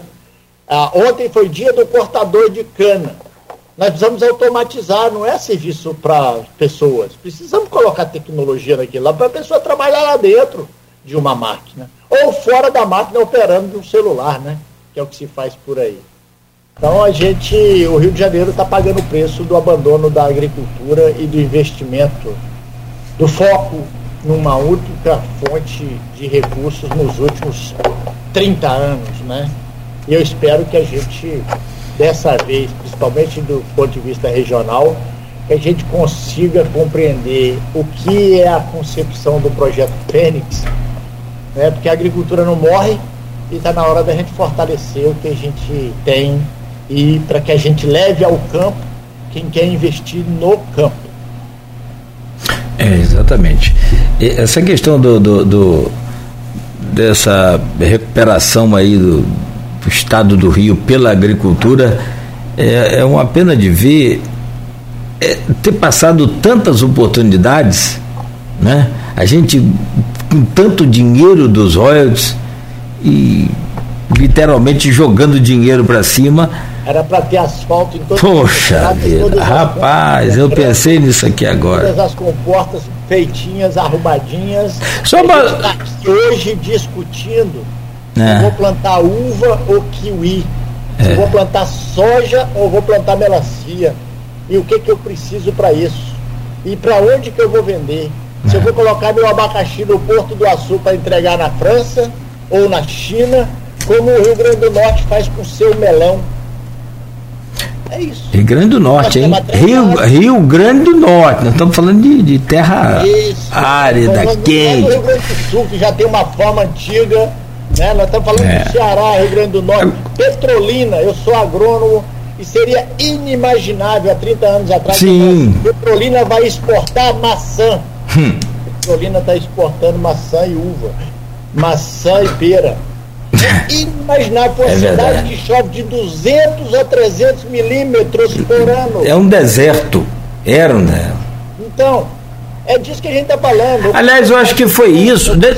Ah, ontem foi dia do cortador de cana. Nós precisamos automatizar, não é serviço para pessoas. Precisamos colocar tecnologia naquilo lá para a pessoa trabalhar lá dentro de uma máquina. Ou fora da máquina operando de um celular, né? Que é o que se faz por aí. Então a gente, o Rio de Janeiro está pagando o preço do abandono da agricultura e do investimento, do foco numa única fonte de recursos nos últimos 30 anos, né? E eu espero que a gente, dessa vez, principalmente do ponto de vista regional, que a gente consiga compreender o que é a concepção do projeto Fênix, né? porque a agricultura não morre e está na hora da gente fortalecer o que a gente tem e para que a gente leve ao campo quem quer investir no campo. É, Exatamente. E essa questão do, do, do, dessa recuperação aí do, do, estado do Rio pela agricultura é, é uma pena de ver é, ter passado tantas oportunidades, né? A gente com tanto dinheiro dos royalties e literalmente jogando dinheiro para cima. Era para ter asfalto em todas Poxa as vida, rapaz, eu pensei nisso aqui agora. Todas as comportas feitinhas, arrumadinhas. Só uma... Tá hoje discutindo é. se vou plantar uva ou kiwi, se é. vou plantar soja ou vou plantar melancia e o que, que eu preciso para isso e para onde que eu vou vender. Se eu vou colocar meu abacaxi no Porto do Açu para entregar na França ou na China, como o Rio Grande do Norte faz com o seu melão. É isso. Rio Grande do Norte, hein? Rio, Rio Grande do Norte. Nós estamos falando de, de terra isso. árida, quente. Rio Grande do Sul, que já tem uma forma antiga. Né? Nós estamos falando é. de Ceará, Rio Grande do Norte. Petrolina, eu sou agrônomo e seria inimaginável há 30 anos atrás. Sim. Petrolina vai exportar maçã. Hum. Petrolina está exportando maçã e uva, maçã e pera. [LAUGHS] É inimaginável é cidade verdade. que chove de 200 a 300 milímetros por ano. É um deserto. Era um deserto. Então, é disso que a gente está falando. Aliás, eu acho que foi isso. De...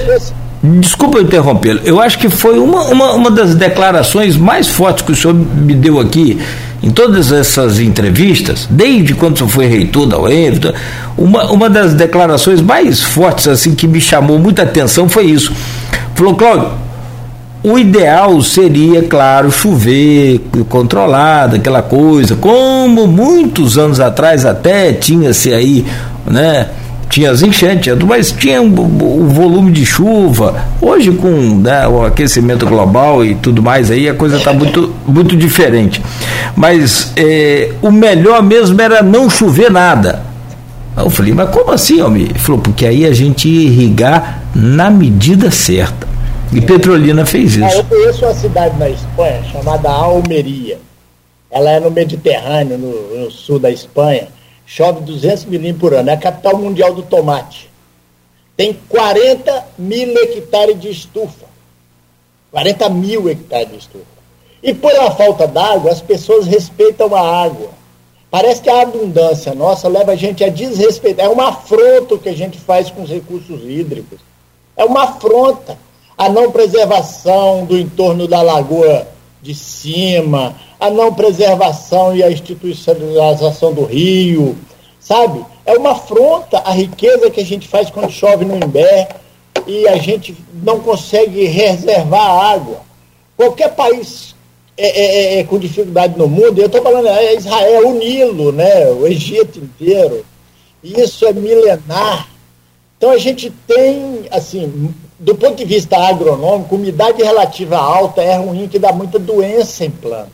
Desculpa interrompê-lo. Eu acho que foi uma, uma, uma das declarações mais fortes que o senhor me deu aqui em todas essas entrevistas, desde quando você foi reitor da UEM, uma, uma das declarações mais fortes assim que me chamou muita atenção foi isso. Falou, Cláudio, o ideal seria, claro, chover controlado, aquela coisa, como muitos anos atrás até tinha-se aí, né? tinha as enchentes, mas tinha o um, um volume de chuva. Hoje, com né, o aquecimento global e tudo mais, aí a coisa está muito, muito diferente. Mas é, o melhor mesmo era não chover nada. Eu falei, mas como assim, homem? Ele falou, porque aí a gente ia irrigar na medida certa. E Petrolina fez isso. Ah, eu conheço uma cidade na Espanha chamada Almeria. Ela é no Mediterrâneo, no, no sul da Espanha chove 200 milímetros por ano, é a capital mundial do tomate. Tem 40 mil hectares de estufa. 40 mil hectares de estufa. E por a falta d'água, as pessoas respeitam a água. Parece que a abundância nossa leva a gente a desrespeitar. É uma afronta que a gente faz com os recursos hídricos. É uma afronta. A não preservação do entorno da lagoa de cima, a não preservação e a institucionalização do rio, sabe? É uma afronta à riqueza que a gente faz quando chove no Imbé e a gente não consegue reservar água. Qualquer país é, é, é, é com dificuldade no mundo, eu estou falando, é Israel, o Nilo, né? o Egito inteiro, isso é milenar. Então a gente tem, assim, do ponto de vista agronômico, umidade relativa alta é ruim, que dá muita doença em planta.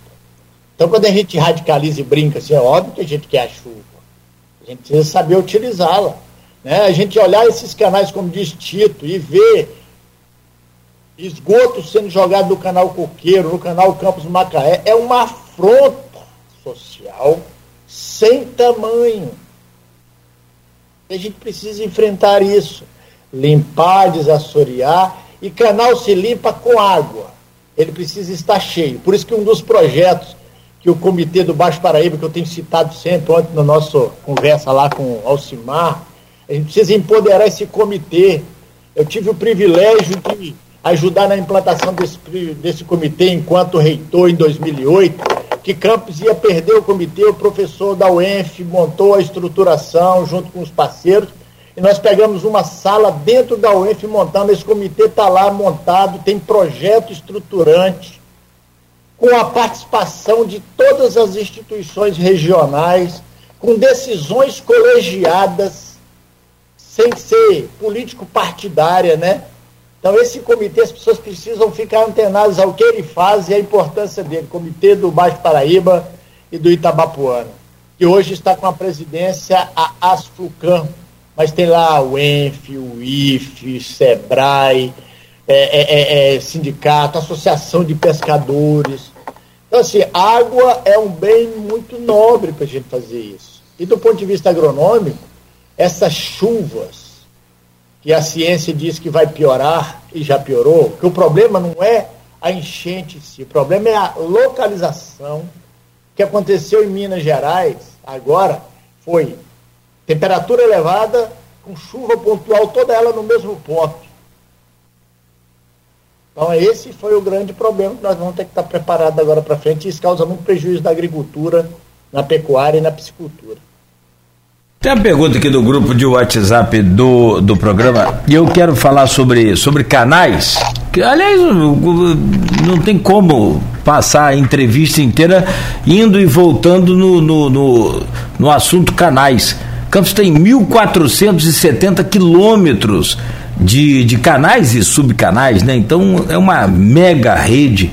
Então, quando a gente radicaliza e brinca, assim, é óbvio que a gente quer a chuva. A gente precisa saber utilizá-la. Né? A gente olhar esses canais, como diz Tito, e ver esgoto sendo jogado no canal Coqueiro, no canal Campos Macaé, é uma afronta social sem tamanho. A gente precisa enfrentar isso limpar, desassorear, e canal se limpa com água. Ele precisa estar cheio. Por isso que um dos projetos que o Comitê do Baixo Paraíba, que eu tenho citado sempre, ontem na nossa conversa lá com o Alcimar, a gente precisa empoderar esse comitê. Eu tive o privilégio de ajudar na implantação desse, desse comitê enquanto reitor em 2008, que Campos ia perder o comitê, o professor da UENF montou a estruturação junto com os parceiros, e nós pegamos uma sala dentro da UENF montando, esse comitê está lá montado, tem projeto estruturante, com a participação de todas as instituições regionais, com decisões colegiadas, sem ser político-partidária, né? Então, esse comitê, as pessoas precisam ficar antenadas ao que ele faz e a importância dele. Comitê do Baixo Paraíba e do Itabapuano, que hoje está com a presidência a Asflucan, mas tem lá o ENF, o IFE, SEBRAE, é, é, é, é, sindicato, associação de pescadores. Então, assim, água é um bem muito nobre para a gente fazer isso. E do ponto de vista agronômico, essas chuvas que a ciência diz que vai piorar e já piorou, que o problema não é a enchente em si, o problema é a localização que aconteceu em Minas Gerais agora foi temperatura elevada com chuva pontual, toda ela no mesmo ponto. Então, esse foi o grande problema que nós vamos ter que estar preparados agora para frente. Isso causa muito prejuízo na agricultura, na pecuária e na piscicultura. Tem uma pergunta aqui do grupo de WhatsApp do, do programa e eu quero falar sobre, sobre canais. Que, aliás, não tem como passar a entrevista inteira indo e voltando no, no, no, no assunto canais. Campos tem 1.470 quilômetros de, de canais e subcanais, né? Então é uma mega rede.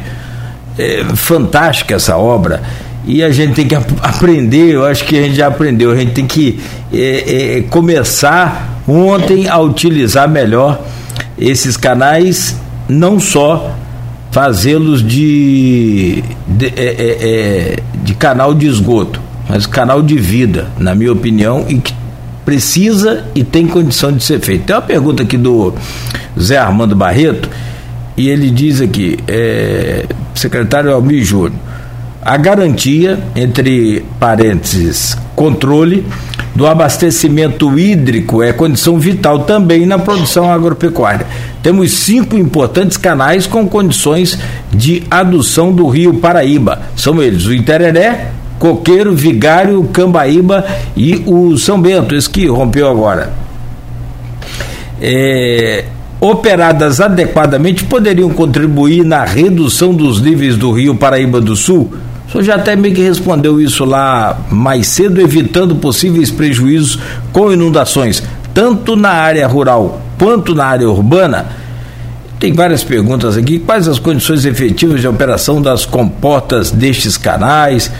É, fantástica essa obra e a gente tem que aprender, eu acho que a gente já aprendeu, a gente tem que é, é, começar ontem a utilizar melhor esses canais, não só fazê-los de, de, é, é, é de canal de esgoto, mas canal de vida, na minha opinião, e que precisa e tem condição de ser feito. Tem uma pergunta aqui do Zé Armando Barreto, e ele diz aqui, é, secretário Almir Júnior, a garantia, entre parênteses, controle, do abastecimento hídrico é condição vital também na produção agropecuária. Temos cinco importantes canais com condições de adução do rio Paraíba. São eles o Itereré, Coqueiro, Vigário, Cambaíba e o São Bento, esse que rompeu agora. É, operadas adequadamente, poderiam contribuir na redução dos níveis do rio Paraíba do Sul? O senhor já até meio que respondeu isso lá mais cedo, evitando possíveis prejuízos com inundações, tanto na área rural quanto na área urbana. Tem várias perguntas aqui. Quais as condições efetivas de operação das comportas destes canais?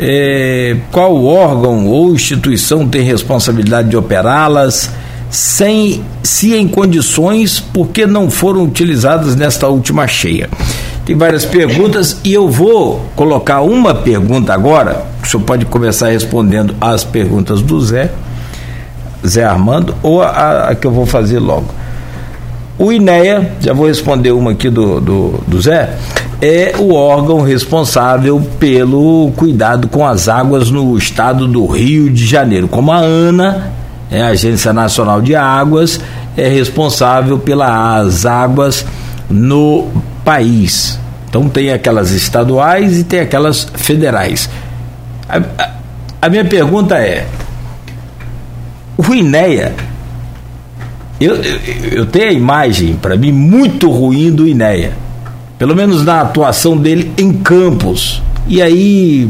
É, qual órgão ou instituição tem responsabilidade de operá-las, sem se em condições, porque não foram utilizadas nesta última cheia. Tem várias perguntas e eu vou colocar uma pergunta agora. O senhor pode começar respondendo as perguntas do Zé, Zé Armando, ou a, a que eu vou fazer logo. O INEA, já vou responder uma aqui do, do, do Zé é o órgão responsável pelo cuidado com as águas no estado do Rio de Janeiro. Como a ANA, é a Agência Nacional de Águas, é responsável pelas águas no país. Então tem aquelas estaduais e tem aquelas federais. A, a, a minha pergunta é: o INEA, eu, eu, tenho a imagem, para mim, muito ruim do INEA pelo menos na atuação dele em campos. E aí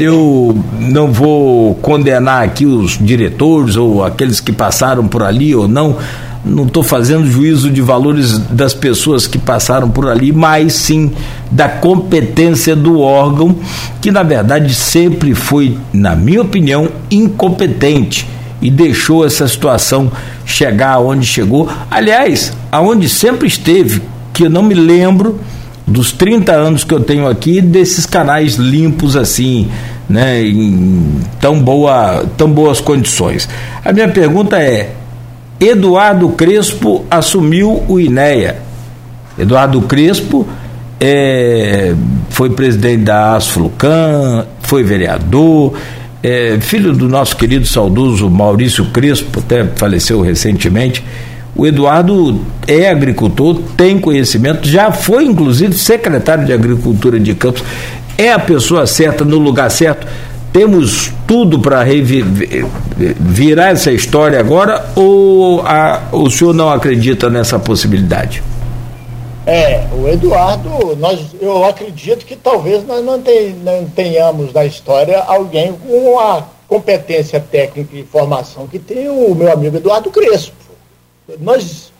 eu não vou condenar aqui os diretores ou aqueles que passaram por ali ou não. Não estou fazendo juízo de valores das pessoas que passaram por ali, mas sim da competência do órgão, que na verdade sempre foi, na minha opinião, incompetente e deixou essa situação chegar aonde chegou. Aliás, aonde sempre esteve, que eu não me lembro dos 30 anos que eu tenho aqui, desses canais limpos assim, né, em tão, boa, tão boas condições. A minha pergunta é: Eduardo Crespo assumiu o INEA. Eduardo Crespo é, foi presidente da Asflucan, foi vereador, é, filho do nosso querido saudoso Maurício Crespo, até faleceu recentemente. O Eduardo é agricultor, tem conhecimento, já foi inclusive secretário de Agricultura de Campos, é a pessoa certa no lugar certo. Temos tudo para virar essa história agora ou a, o senhor não acredita nessa possibilidade? É, o Eduardo, nós, eu acredito que talvez nós não, tem, não tenhamos na história alguém com a competência técnica e formação que tem o meu amigo Eduardo Crespo nós,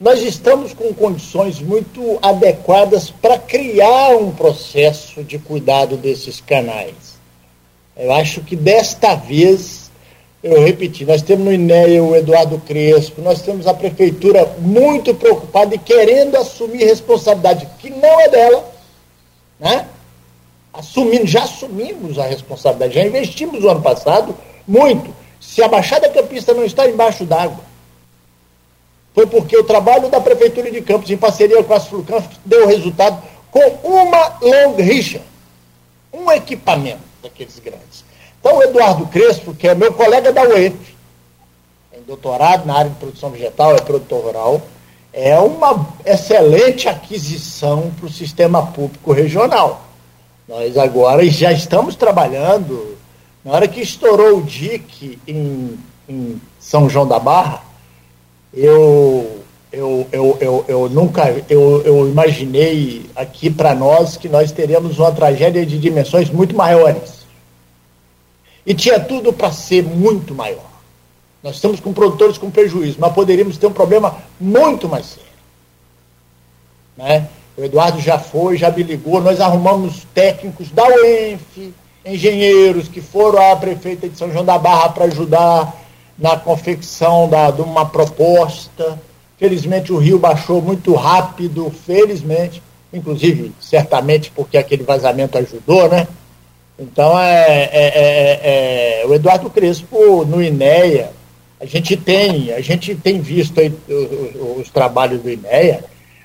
nós estamos com condições muito adequadas para criar um processo de cuidado desses canais. Eu acho que desta vez, eu repeti, nós temos no INEA o Eduardo Crespo, nós temos a prefeitura muito preocupada e querendo assumir responsabilidade que não é dela, né? Assumindo, já assumimos a responsabilidade, já investimos no ano passado muito. Se a Baixada Campista não está embaixo d'água, foi porque o trabalho da Prefeitura de Campos, em parceria com a Flucampos, deu resultado com uma Long Richard, um equipamento daqueles grandes. Então, o Eduardo Crespo, que é meu colega da UEF, tem doutorado na área de produção vegetal, é produtor rural, é uma excelente aquisição para o sistema público regional. Nós agora já estamos trabalhando. Na hora que estourou o DIC em, em São João da Barra, eu, eu, eu, eu, eu nunca eu, eu imaginei aqui para nós que nós teríamos uma tragédia de dimensões muito maiores. E tinha tudo para ser muito maior. Nós estamos com produtores com prejuízo, mas poderíamos ter um problema muito mais sério. Né? O Eduardo já foi, já me ligou, nós arrumamos técnicos da UENF, engenheiros que foram à prefeita de São João da Barra para ajudar na confecção da, de uma proposta. Felizmente o rio baixou muito rápido, felizmente, inclusive, certamente porque aquele vazamento ajudou, né? Então, é, é, é, é o Eduardo Crespo, no INEA, a gente tem, a gente tem visto aí os, os, trabalhos do INEA.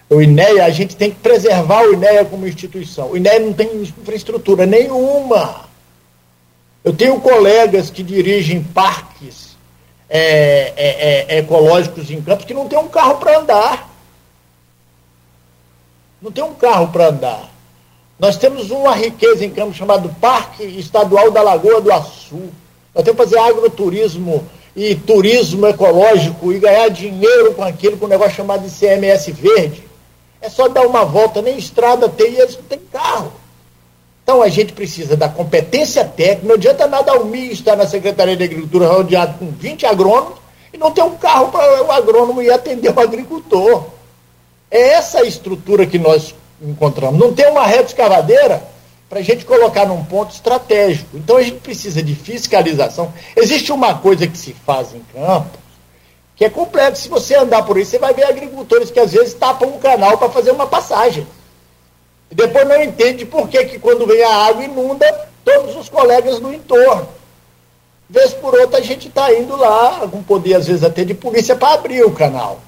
O INEA, a gente tem que preservar o INEA como instituição. O INEA não tem infraestrutura nenhuma. Eu tenho colegas que dirigem parques é, é, é, ecológicos em campos que não tem um carro para andar. Não tem um carro para andar. Nós temos uma riqueza em campos chamado Parque Estadual da Lagoa do Açu. Nós temos que fazer agroturismo e turismo ecológico e ganhar dinheiro com aquilo, com um negócio chamado de CMS verde, é só dar uma volta, nem estrada tem e eles não têm carro. Então a gente precisa da competência técnica, não adianta nada o MI estar na Secretaria de Agricultura rodeado com 20 agrônomos e não ter um carro para o agrônomo ir atender o agricultor. É essa estrutura que nós encontramos. Não tem uma reta escavadeira para a gente colocar num ponto estratégico. Então a gente precisa de fiscalização. Existe uma coisa que se faz em campo que é complexo. Se você andar por aí, você vai ver agricultores que às vezes tapam um canal para fazer uma passagem. E depois não entende por que, que quando vem a água inunda todos os colegas do entorno. Vez por outra a gente está indo lá, com poder às vezes até de polícia, para abrir o canal.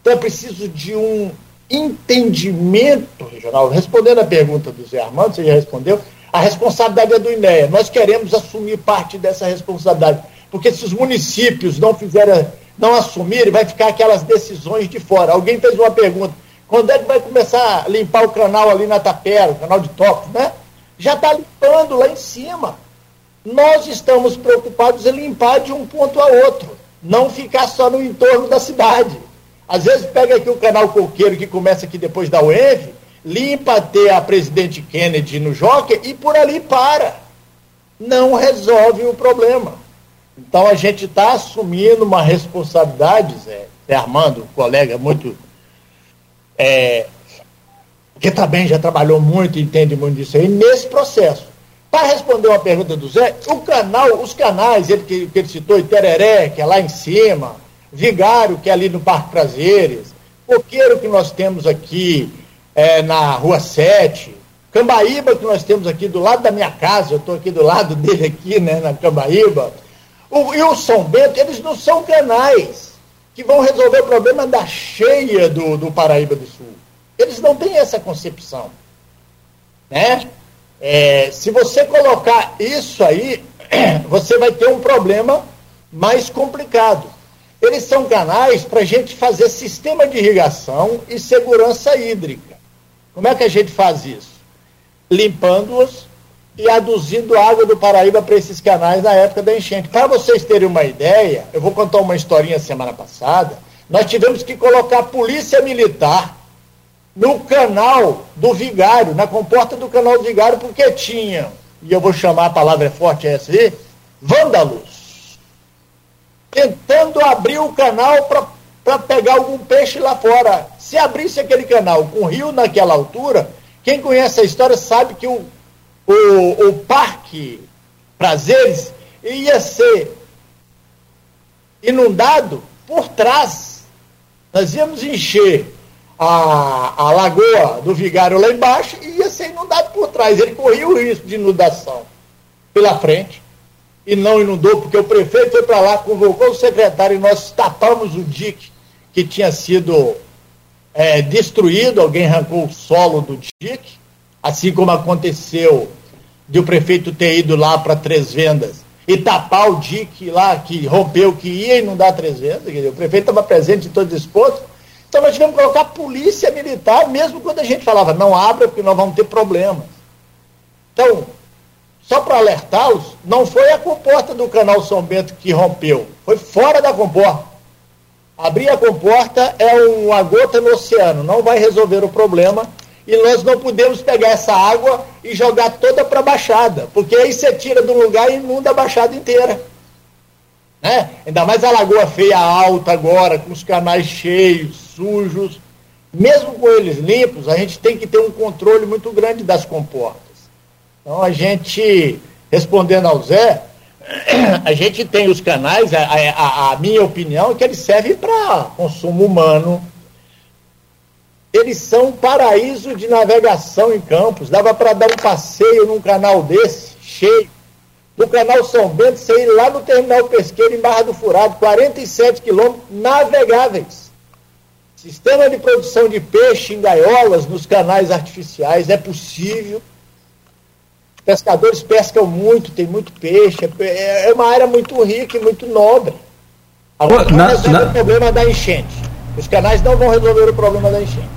Então é preciso de um entendimento regional. Respondendo a pergunta do Zé Armando, você já respondeu, a responsabilidade é do INEA. Nós queremos assumir parte dessa responsabilidade, porque se os municípios não fizerem, não assumirem, vai ficar aquelas decisões de fora. Alguém fez uma pergunta, quando é que vai começar a limpar o canal ali na Tapera, o canal de Tóquio, né? Já está limpando lá em cima. Nós estamos preocupados em limpar de um ponto a outro, não ficar só no entorno da cidade. Às vezes pega aqui o canal Coqueiro, que começa aqui depois da UENF, limpa até a presidente Kennedy no Jockey e por ali para. Não resolve o problema. Então a gente está assumindo uma responsabilidade, Zé, Zé Armando, um colega muito. É, que também já trabalhou muito, entende muito disso aí, nesse processo. Para responder uma pergunta do Zé, o canal, os canais, ele que, que ele citou, Itereré, que é lá em cima, Vigário, que é ali no Parque Prazeres, Coqueiro, que nós temos aqui é, na Rua 7, Cambaíba, que nós temos aqui do lado da minha casa, eu estou aqui do lado [LAUGHS] dele aqui, né, na Cambaíba, o, e o São Bento, eles não são canais que vão resolver o problema da cheia do, do Paraíba do Sul. Eles não têm essa concepção. Né? É, se você colocar isso aí, [CLEARS THROAT] você vai ter um problema mais complicado. Eles são canais para a gente fazer sistema de irrigação e segurança hídrica. Como é que a gente faz isso? Limpando-os e aduzindo água do Paraíba para esses canais na época da enchente. Para vocês terem uma ideia, eu vou contar uma historinha semana passada. Nós tivemos que colocar a polícia militar no canal do Vigário, na comporta do canal do Vigário, porque tinha, e eu vou chamar a palavra forte essa aí, vândalos tentando abrir o canal para pegar algum peixe lá fora. Se abrisse aquele canal com rio naquela altura, quem conhece a história sabe que o, o, o Parque Prazeres ia ser inundado por trás. Nós íamos encher a, a lagoa do Vigário lá embaixo e ia ser inundado por trás. Ele corria o risco de inundação pela frente e não inundou, porque o prefeito foi para lá, convocou o secretário e nós tapamos o dique que tinha sido é, destruído, alguém arrancou o solo do dique, assim como aconteceu de o prefeito ter ido lá para Três Vendas e tapar o dique lá que rompeu, que ia inundar Três Vendas, o prefeito estava presente em todos os pontos. Então nós tivemos que colocar polícia militar, mesmo quando a gente falava, não abra porque nós vamos ter problemas. Então, só para alertá-los, não foi a comporta do canal São Bento que rompeu, foi fora da comporta. Abrir a comporta é uma gota no oceano, não vai resolver o problema e nós não podemos pegar essa água e jogar toda para a baixada, porque aí você tira de um lugar e inunda a baixada inteira. Né? Ainda mais a Lagoa Feia alta agora, com os canais cheios, sujos. Mesmo com eles limpos, a gente tem que ter um controle muito grande das comportas. Então a gente, respondendo ao Zé, [CLEARS THROAT] a gente tem os canais, a, a, a minha opinião é que eles servem para consumo humano, eles são um paraíso de navegação em campos. Dava para dar um passeio num canal desse, cheio. Do canal São Bento, você ir lá no terminal pesqueiro em Barra do Furado, 47 quilômetros navegáveis. Sistema de produção de peixe em gaiolas nos canais artificiais é possível. Pescadores pescam muito, tem muito peixe. É, é uma área muito rica e muito nobre. Agora, não resolve na... o problema da enchente. Os canais não vão resolver o problema da enchente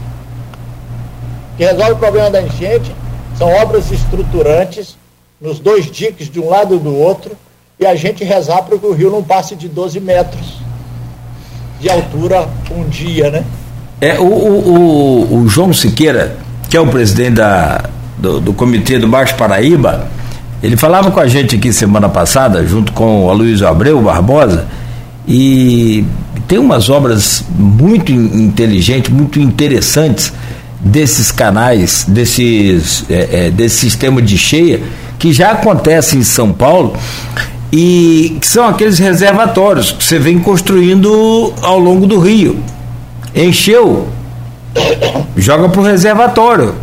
que resolve o problema da enchente são obras estruturantes nos dois diques de um lado e do outro e a gente rezar para que o rio não passe de 12 metros de altura um dia, né? É, o, o, o João Siqueira, que é o presidente da, do, do Comitê do Baixo Paraíba, ele falava com a gente aqui semana passada, junto com o Aloysio Abreu Barbosa, e tem umas obras muito inteligentes, muito interessantes desses canais, desses, é, é, desse sistema de cheia, que já acontece em São Paulo e que são aqueles reservatórios que você vem construindo ao longo do rio. Encheu, joga para o reservatório.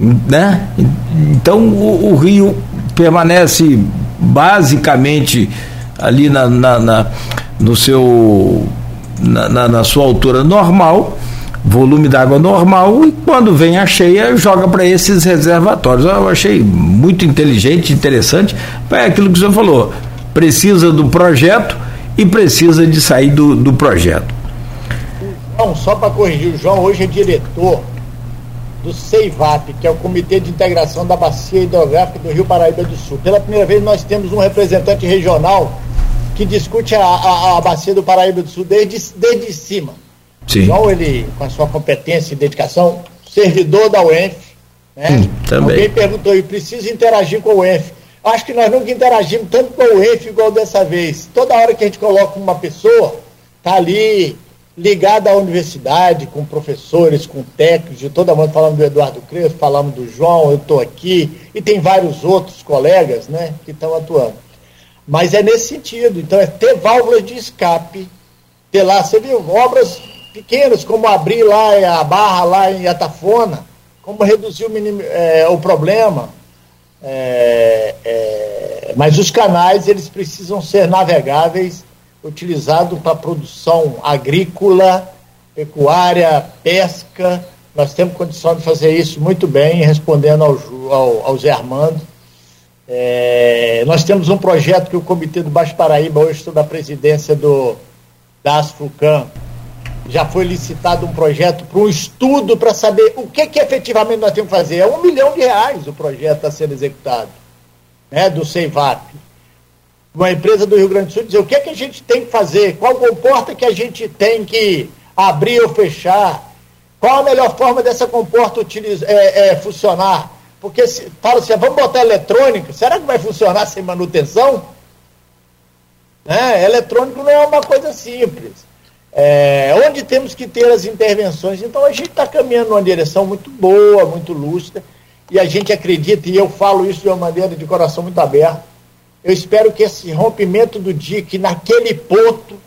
Né? Então o, o, rio permanece basicamente ali na, na, na no seu na, na, na sua altura normal volume d'água normal e quando vem a cheia joga para esses reservatórios. Eu achei muito inteligente, interessante. É aquilo que o senhor falou. Precisa do projeto e precisa de sair do, do projeto. João, só para corrigir, o João hoje é diretor do CEIVAP, que é o Comitê de Integração da Bacia Hidrográfica do Rio Paraíba do Sul. Pela primeira vez nós temos um representante regional que discute a, a, a Bacia do Paraíba do Sul desde, desde cima. Sim. João, ele, com a sua competência e dedicação, servidor da UENF, né? Hum, também. Alguém perguntou, e precisa interagir com o UENF. Acho que nós nunca interagimos tanto com o UENF igual dessa vez. Toda hora que a gente coloca uma pessoa, tá ali ligada à universidade, com professores, com técnicos, de toda mundo, falando do Eduardo Crespo, falamos do João, eu estou aqui, e tem vários outros colegas né, que estão atuando. Mas é nesse sentido, então é ter válvulas de escape, ter lá, você viu, obras pequenos, como abrir lá a barra lá em Atafona, como reduzir o, minim, é, o problema. É, é, mas os canais eles precisam ser navegáveis, utilizados para produção agrícola, pecuária, pesca. Nós temos condição de fazer isso muito bem, respondendo ao, ao, ao Zé Armando. É, nós temos um projeto que o Comitê do Baixo Paraíba, hoje sob a presidência do, da Asfucam, já foi licitado um projeto para um estudo para saber o que, que efetivamente nós temos que fazer. É um milhão de reais o projeto a ser executado, né, do CEIVAP. Uma empresa do Rio Grande do Sul dizer o que, que a gente tem que fazer, qual comporta que a gente tem que abrir ou fechar, qual a melhor forma dessa comporta é, é, funcionar. Porque se, fala assim, vamos botar eletrônica, será que vai funcionar sem manutenção? Né? Eletrônico não é uma coisa simples é, onde temos que ter as intervenções. Então a gente está caminhando numa direção muito boa, muito lúcida, e a gente acredita, e eu falo isso de uma maneira de coração muito aberto. Eu espero que esse rompimento do dia, que naquele ponto,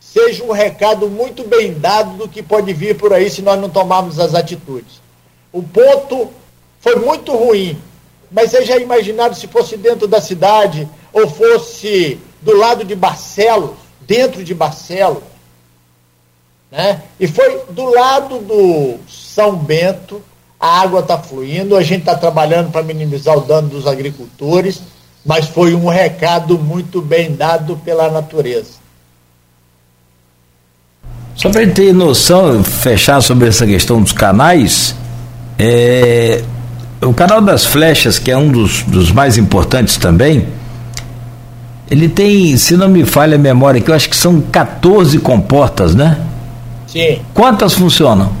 seja um recado muito bem dado do que pode vir por aí se nós não tomarmos as atitudes. O ponto foi muito ruim, mas vocês já imaginaram se fosse dentro da cidade ou fosse do lado de Barcelos, dentro de Barcelos, Né? E foi do lado do São Bento, a água está fluindo, a gente está trabalhando para minimizar o dano dos agricultores, mas foi um recado muito bem dado pela natureza. Só para ter noção, fechar sobre essa questão dos canais, é, o canal das flechas, que é um dos, dos mais importantes também, ele tem, se não me falha a memória, que eu acho que são 14 comportas, né? Sim. Quantas funcionam?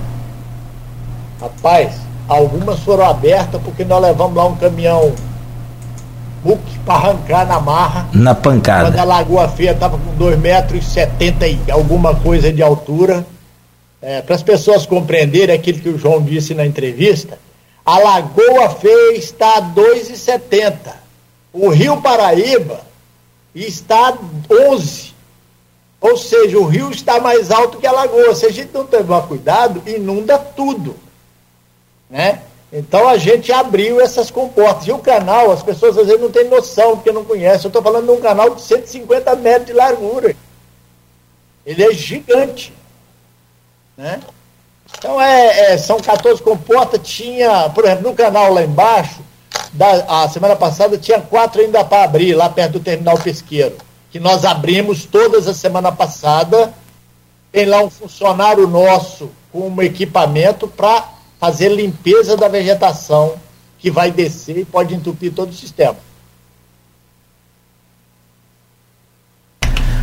Rapaz, algumas foram abertas porque nós levamos lá um caminhão Para arrancar na marra. Na pancada. Quando a Lagoa Feia estava com 2,70 metros e alguma coisa de altura. É, para as pessoas compreenderem aquilo que o João disse na entrevista, a Lagoa Feia está a 2,70. O Rio Paraíba está a 11. Ou seja, o rio está mais alto que a lagoa. Se a gente não tomar cuidado, inunda tudo. Né? Então a gente abriu essas comportas. E o canal, as pessoas às vezes não têm noção, porque não conhecem. Eu estou falando de um canal de 150 metros de largura. Ele é gigante. Né? Então é, é, são 14 comportas. Tinha, por exemplo, no canal lá embaixo, da, a semana passada tinha quatro ainda para abrir, lá perto do terminal pesqueiro. Que nós abrimos todas a semana passada. Tem lá um funcionário nosso com um equipamento para fazer limpeza da vegetação que vai descer e pode entupir todo o sistema.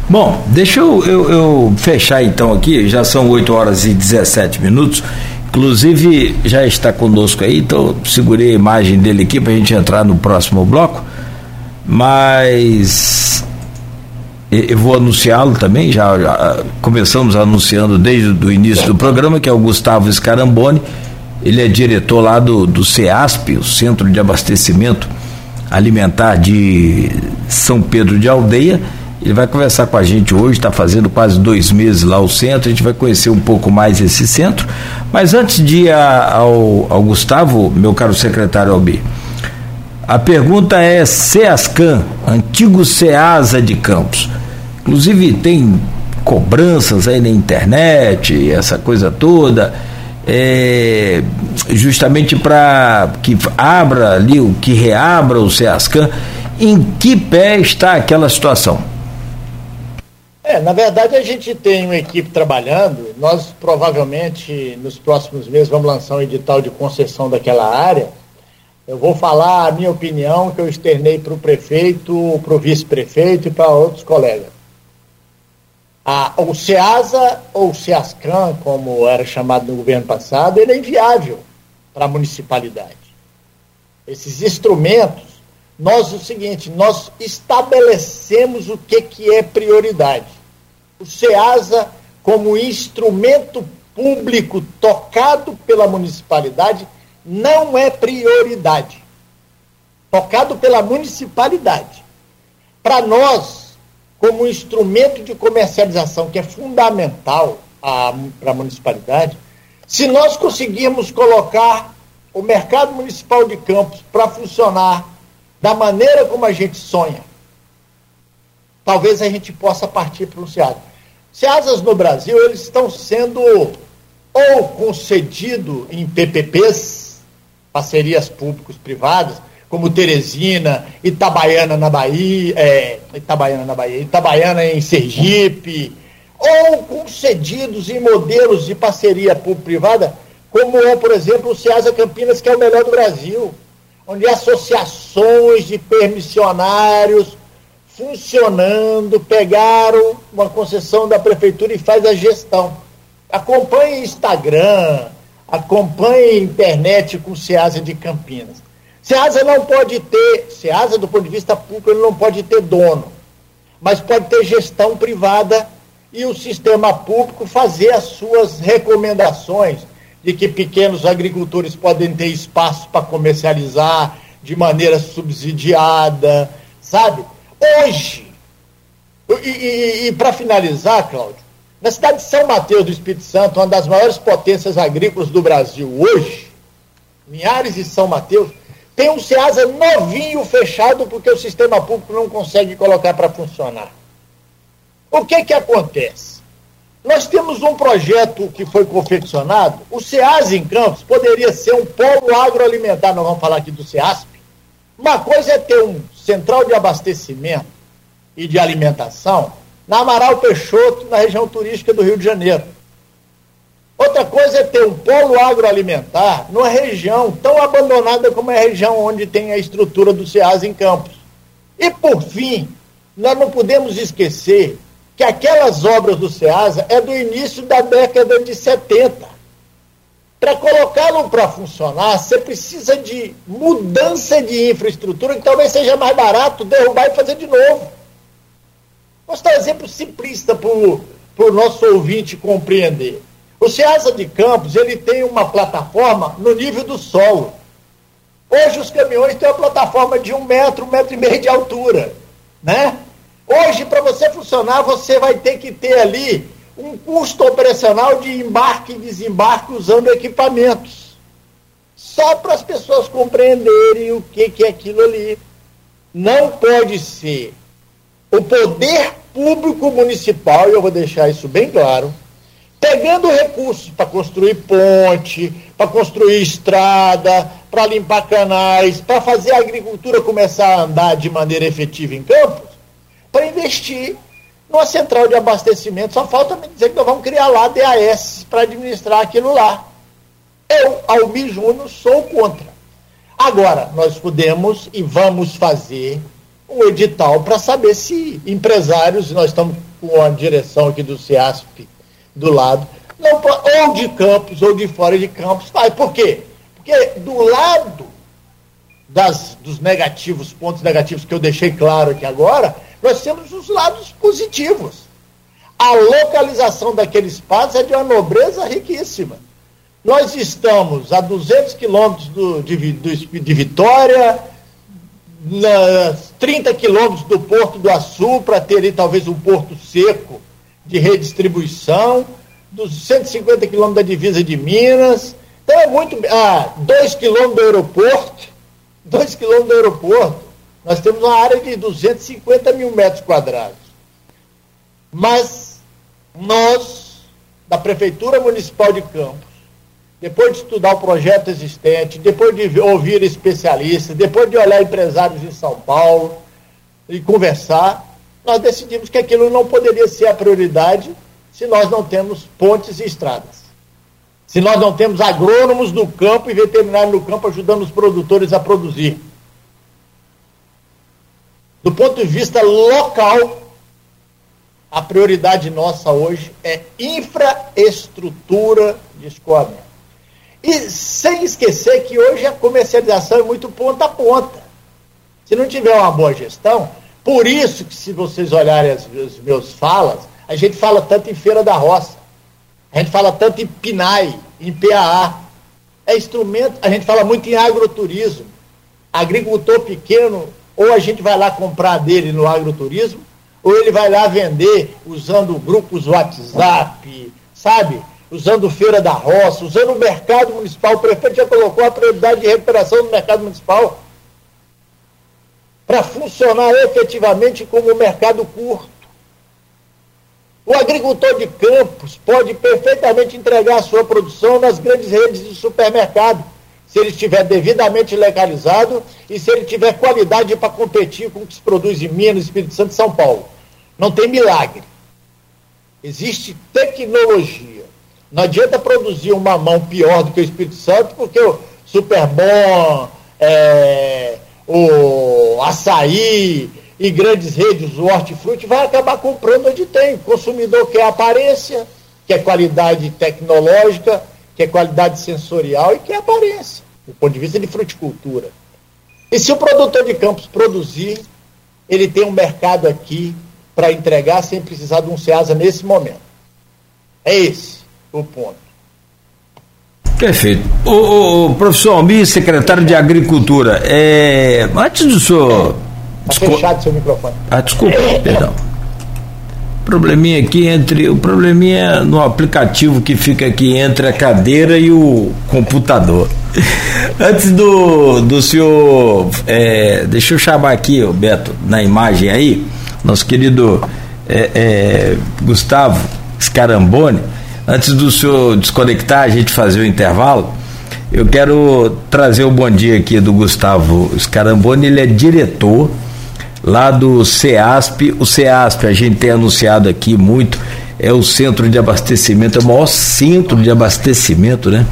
Bom, deixa eu, eu, eu, fechar então aqui, já são 8 horas e 17 minutos. Inclusive, já está conosco aí, então segurei a imagem dele aqui para a gente entrar no próximo bloco. Mas eu vou anunciá-lo também, já, já, começamos anunciando desde o início do programa, que é o Gustavo Scaramboni ele é diretor lá do, do CEASP, o Centro de Abastecimento Alimentar de São Pedro de Aldeia. Ele vai conversar com a gente hoje, está fazendo quase dois meses lá o centro, a gente vai conhecer um pouco mais esse centro. Mas antes de ir ao, ao Gustavo, meu caro secretário Albi, a pergunta é SEASCAM, antigo SEASA de Campos. Inclusive tem cobranças aí na internet, essa coisa toda é, justamente para que abra ali, que reabra o SEASCAM, em que pé está aquela situação? É, na verdade a gente tem uma equipe trabalhando, nós provavelmente nos próximos meses vamos lançar um edital de concessão daquela área. Eu vou falar a minha opinião que eu externei para o prefeito, para o vice-prefeito e para outros colegas. A, o SEASA, ou SEASCAN, como era chamado no governo passado, ele é inviável para a municipalidade. Esses instrumentos, nós o seguinte, nós estabelecemos o que, que é prioridade. O SEASA, como instrumento público tocado pela municipalidade, não é prioridade. Tocado pela municipalidade. Para nós, como instrumento de comercialização, que é fundamental para a municipalidade, se nós conseguirmos colocar o mercado municipal de Campos para funcionar da maneira como a gente sonha, talvez a gente possa partir para o SEASA. SEASAs no Brasil, eles estão sendo ou concedido em PPPs, parcerias públicos-privadas, como Teresina, Itabaiana na Bahia, é, Itabaiana na Bahia, Itabaiana em Sergipe, ou concedidos em modelos de parceria público-privada, como é, por exemplo, o Ceasa Campinas, que é o melhor do Brasil, onde associações de permissionários funcionando, pegaram uma concessão da prefeitura e faz a gestão. Acompanhe Instagram, acompanhe internet com o Ceasa de Campinas. SEASA não pode ter, SEASA do ponto de vista público, ele não pode ter dono, mas pode ter gestão privada e o sistema público fazer as suas recomendações de que pequenos agricultores podem ter espaço para comercializar de maneira subsidiada, sabe? Hoje, e, e, e para finalizar, Cláudio, na cidade de São Mateus do Espírito Santo, uma das maiores potências agrícolas do Brasil hoje, Linhares e São Mateus, tem um SEASA novinho fechado porque o sistema público não consegue colocar para funcionar. O que que acontece? Nós temos um projeto que foi confeccionado. O SEAS em Campos poderia ser um polo agroalimentar. Nós vamos falar aqui do SEASP. Uma coisa é ter um central de abastecimento e de alimentação na Amaral Peixoto, na região turística do Rio de Janeiro. Outra coisa é ter um polo agroalimentar numa região tão abandonada como é a região onde tem a estrutura do SEAS em Campos. E, por fim, nós não podemos esquecer que aquelas obras do SEASA é do início da década de 70. Para colocá-lo para funcionar, você precisa de mudança de infraestrutura, que talvez seja mais barato derrubar e fazer de novo. Vou dar um exemplo simplista para o nosso ouvinte compreender. O SEASA de Campos ele tem uma plataforma no nível do solo. Hoje os caminhões têm uma plataforma de um metro, um metro e meio de altura. Né? Hoje, para você funcionar, você vai ter que ter ali um custo operacional de embarque e desembarque usando equipamentos. Só para as pessoas compreenderem o que, que é aquilo ali. Não pode ser o poder público municipal, e eu vou deixar isso bem claro, pegando recursos para construir ponte, para construir estrada, para limpar canais, para fazer a agricultura começar a andar de maneira efetiva em campos, para investir numa central de abastecimento. Só falta me dizer que nós vamos criar lá DAS para administrar aquilo lá. Eu, Almi Júnior, sou contra. Agora, nós podemos e vamos fazer um edital para saber se empresários, nós estamos com a direção aqui do CIASP do lado, não, ou de campos ou de fora de campos, vai. Por quê? Porque do lado das, dos negativos, pontos negativos que eu deixei claro aqui agora, nós temos os lados positivos. A localização daquele espaço é de uma nobreza riquíssima. Nós estamos a 200 quilômetros de, de Vitória, nas 30 quilômetros do Porto do Açu, para ter ali talvez um porto seco de redistribuição, dos 150 quilômetros da divisa de Minas. Então é muito. Ah, 2 quilômetros do aeroporto. [LAUGHS] 2 quilômetros do aeroporto. Nós temos uma área de 250 mil metros quadrados. Mas nós, da Prefeitura Municipal de Campos, depois de estudar o projeto existente, depois de ouvir especialistas, depois de olhar empresários em São Paulo e conversar, nós decidimos que aquilo não poderia ser a prioridade se nós não temos pontes e estradas. Se nós não temos agrônomos no campo e veterinários no campo ajudando os produtores a produzir. Do ponto de vista local, a prioridade nossa hoje é infraestrutura de escoamento. E sem esquecer que hoje a comercialização é muito ponta a ponta. Se não tiver uma boa gestão, por isso que se vocês olharem as, as meus falas, a gente fala tanto em feira da roça, a gente fala tanto em PNAE, em PAA. É instrumento, a gente fala muito em agroturismo. Agricultor pequeno ou a gente vai lá comprar dele no agroturismo, ou ele vai lá vender usando grupos WhatsApp, sabe? Usando feira da roça, usando o mercado municipal. O prefeito já colocou a prioridade de recuperação do mercado municipal para funcionar efetivamente como mercado curto. O agricultor de campos pode perfeitamente entregar a sua produção nas grandes redes de supermercado se ele estiver devidamente legalizado e se ele tiver qualidade para competir com o que se produz em Minas, Espírito Santo e São Paulo. Não tem milagre. Existe tecnologia. Não adianta produzir um mamão pior do que o Espírito Santo, porque o Superbom, é, o açaí e grandes redes, o hortifruti, vai acabar comprando onde tem. O consumidor quer aparência, quer qualidade tecnológica, quer qualidade sensorial e quer aparência do ponto de vista de fruticultura. E se o produtor de campos produzir, ele tem um mercado aqui para entregar sem precisar de um SEASA nesse momento. É esse o ponto. Perfeito. O, o professor Almir, secretário de Agricultura, é... antes do senhor. Está fechado seu microfone. Ah, desculpa, perdão. Probleminha aqui entre. O probleminha no aplicativo que fica aqui entre a cadeira e o computador. [LAUGHS] Antes do, do senhor. É, deixa eu chamar aqui, o Beto, na imagem aí, nosso querido é, é, Gustavo Scarambone, antes do senhor desconectar, a gente fazer o intervalo, eu quero trazer o bom dia aqui do Gustavo Scarambone, ele é diretor lá do CEASP. O CEASP, a gente tem anunciado aqui muito, é o centro de abastecimento, é o maior centro de abastecimento né?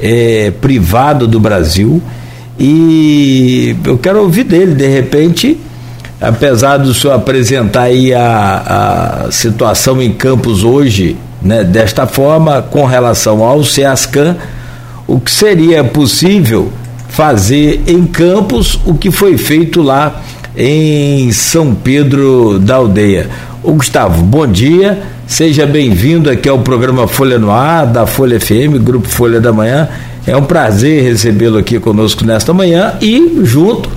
É, privado do Brasil. E eu quero ouvir dele, de repente, apesar do senhor apresentar aí a, a situação em Campos hoje, né, desta forma, com relação ao CEASCAN, o que seria possível fazer em Campos o que foi feito lá em São Pedro da Aldeia. O Gustavo, bom dia, seja bem-vindo aqui ao programa Folha no Ar, da Folha FM, Grupo Folha da Manhã. É um prazer recebê-lo aqui conosco nesta manhã e junto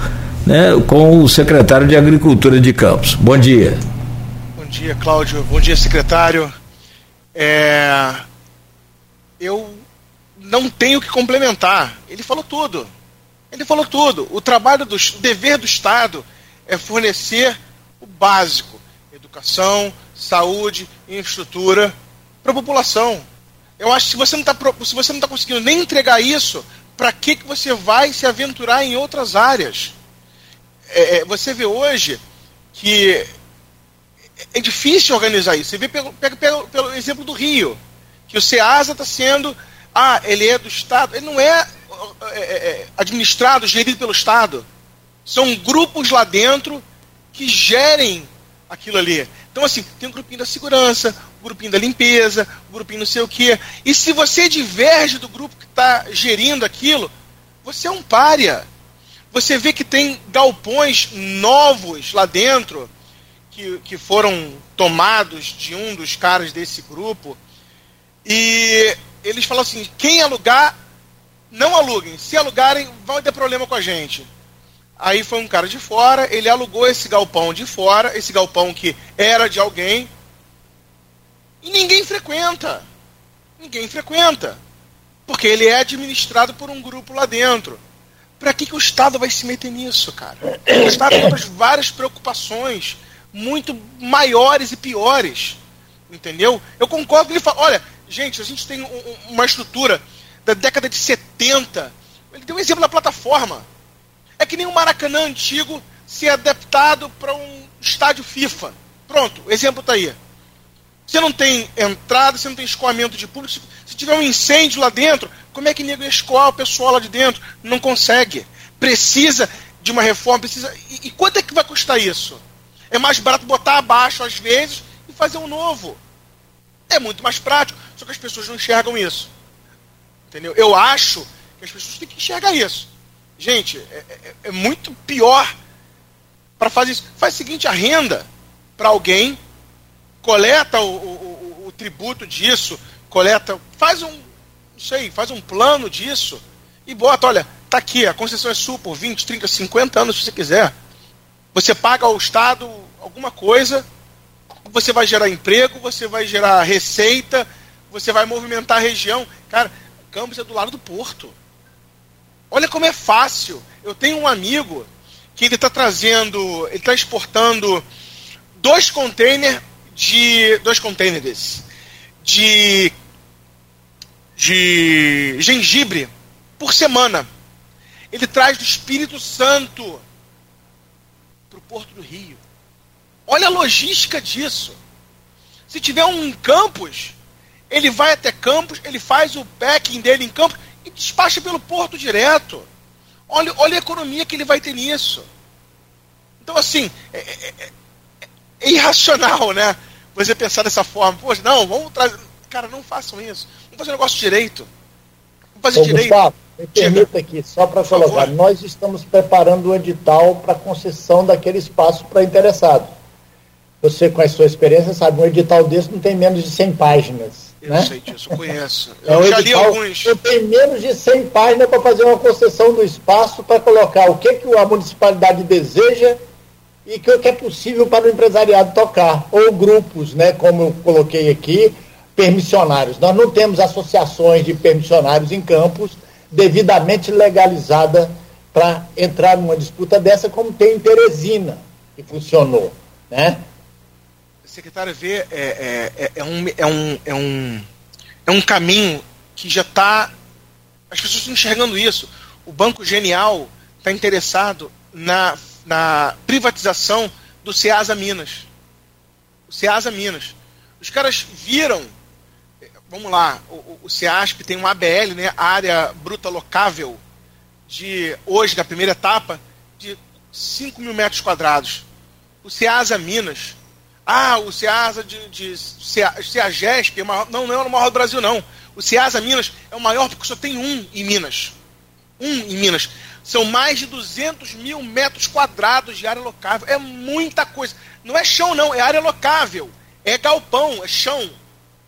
né, com o secretário de Agricultura de Campos. Bom dia. Bom dia, Cláudio. Bom dia, secretário. É... Eu não tenho que complementar. Ele falou tudo. Ele falou tudo. O trabalho do o dever do Estado é fornecer o básico: educação, saúde, infraestrutura para a população. Eu acho que se você não está se você não está conseguindo nem entregar isso, para que que você vai se aventurar em outras áreas? É, é, você vê hoje que é difícil organizar isso. Você vê pelo, pega pelo, pelo exemplo do Rio, que o SEASA está sendo, ah, ele é do Estado, ele não é, é, é, é administrado, gerido pelo Estado. São grupos lá dentro que gerem aquilo ali. Então, assim, tem um grupinho da segurança, um grupinho da limpeza, um grupinho não sei o quê. E se você diverge do grupo que está gerindo aquilo, você é um pária. Você vê que tem galpões novos lá dentro que, que foram tomados de um dos caras desse grupo. E eles falam assim: quem alugar, não aluguem. Se alugarem, vai ter problema com a gente. Aí foi um cara de fora, ele alugou esse galpão de fora, esse galpão que era de alguém, e ninguém frequenta. Ninguém frequenta. Porque ele é administrado por um grupo lá dentro. Para que, que o Estado vai se meter nisso, cara? O Estado tem várias preocupações muito maiores e piores. Entendeu? Eu concordo que ele fala: olha, gente, a gente tem um, uma estrutura da década de 70. Ele deu um exemplo da plataforma. É que nem o Maracanã antigo ser adaptado para um estádio FIFA. Pronto, o exemplo está aí. Você não tem entrada, você não tem escoamento de público. Se tiver um incêndio lá dentro, como é que nego escoar o pessoal lá de dentro? Não consegue. Precisa de uma reforma, precisa. E, e quanto é que vai custar isso? É mais barato botar abaixo às vezes e fazer um novo. É muito mais prático, só que as pessoas não enxergam isso. Entendeu? Eu acho que as pessoas têm que enxergar isso. Gente, é, é, é muito pior para fazer isso. Faz o seguinte, a renda para alguém, coleta o, o, o, o, tributo disso, coleta, faz um, não sei, faz um plano disso e bota, olha, tá aqui, a concessão é sua por 20, 30, 50 anos se você quiser. Você paga ao Estado alguma coisa, você vai gerar emprego, você vai gerar receita, você vai movimentar a região. Cara, Campos é do lado do porto. Olha como é fácil. Eu tenho um amigo que ele está trazendo, ele está exportando dois containers de dois containers de de gengibre por semana. Ele traz do Espírito Santo Porto do Rio. Olha a logística disso. Se tiver um campus, ele vai até campus, ele faz o packing dele em campus e despacha pelo porto direto. Olha, olha a economia que ele vai ter nisso. Então, assim, é, é, é, é irracional, né? Você pensar dessa forma. Poxa, não, vamos trazer. Cara, não façam isso. Vamos fazer um negócio direito. Vamos fazer Ô, direito. Gustavo, me permita aqui, só para colocar. Nós estamos preparando o edital para concessão daquele espaço para interessado. Você, com a sua experiência, sabe, um edital desse não tem menos de 100 páginas. Eu né? sei disso, eu conheço. [LAUGHS] É eu já li alguns. Eu tenho menos de 100 páginas para fazer uma concessão do espaço para colocar o que, que a municipalidade deseja e o que é possível para o empresariado tocar. Ou grupos, né, como eu coloquei aqui, permissionários. Nós não temos associações de permissionários em campos devidamente legalizada para entrar numa disputa dessa, como tem em Teresina, que funcionou. Né? secretário vê é, é, é, é, um, é, um, é, um, é um caminho que já está. As pessoas estão enxergando isso. O Banco Genial está interessado na, na privatização do Ceasa Minas. O Ceasa Minas. Os caras viram. Vamos lá, o, CEASP tem um ABL, né, área bruta locável, de hoje, da primeira etapa, de 5 mil metros quadrados. O Ceasa Minas ah, o Ceasa de, de Ceagesp é não, não é o maior do Brasil, não. O Ceasa Minas é o maior porque só tem um em Minas. Um em Minas. São mais de 200 mil metros quadrados de área locável. É muita coisa. Não é chão, não, é área locável. É galpão, é chão.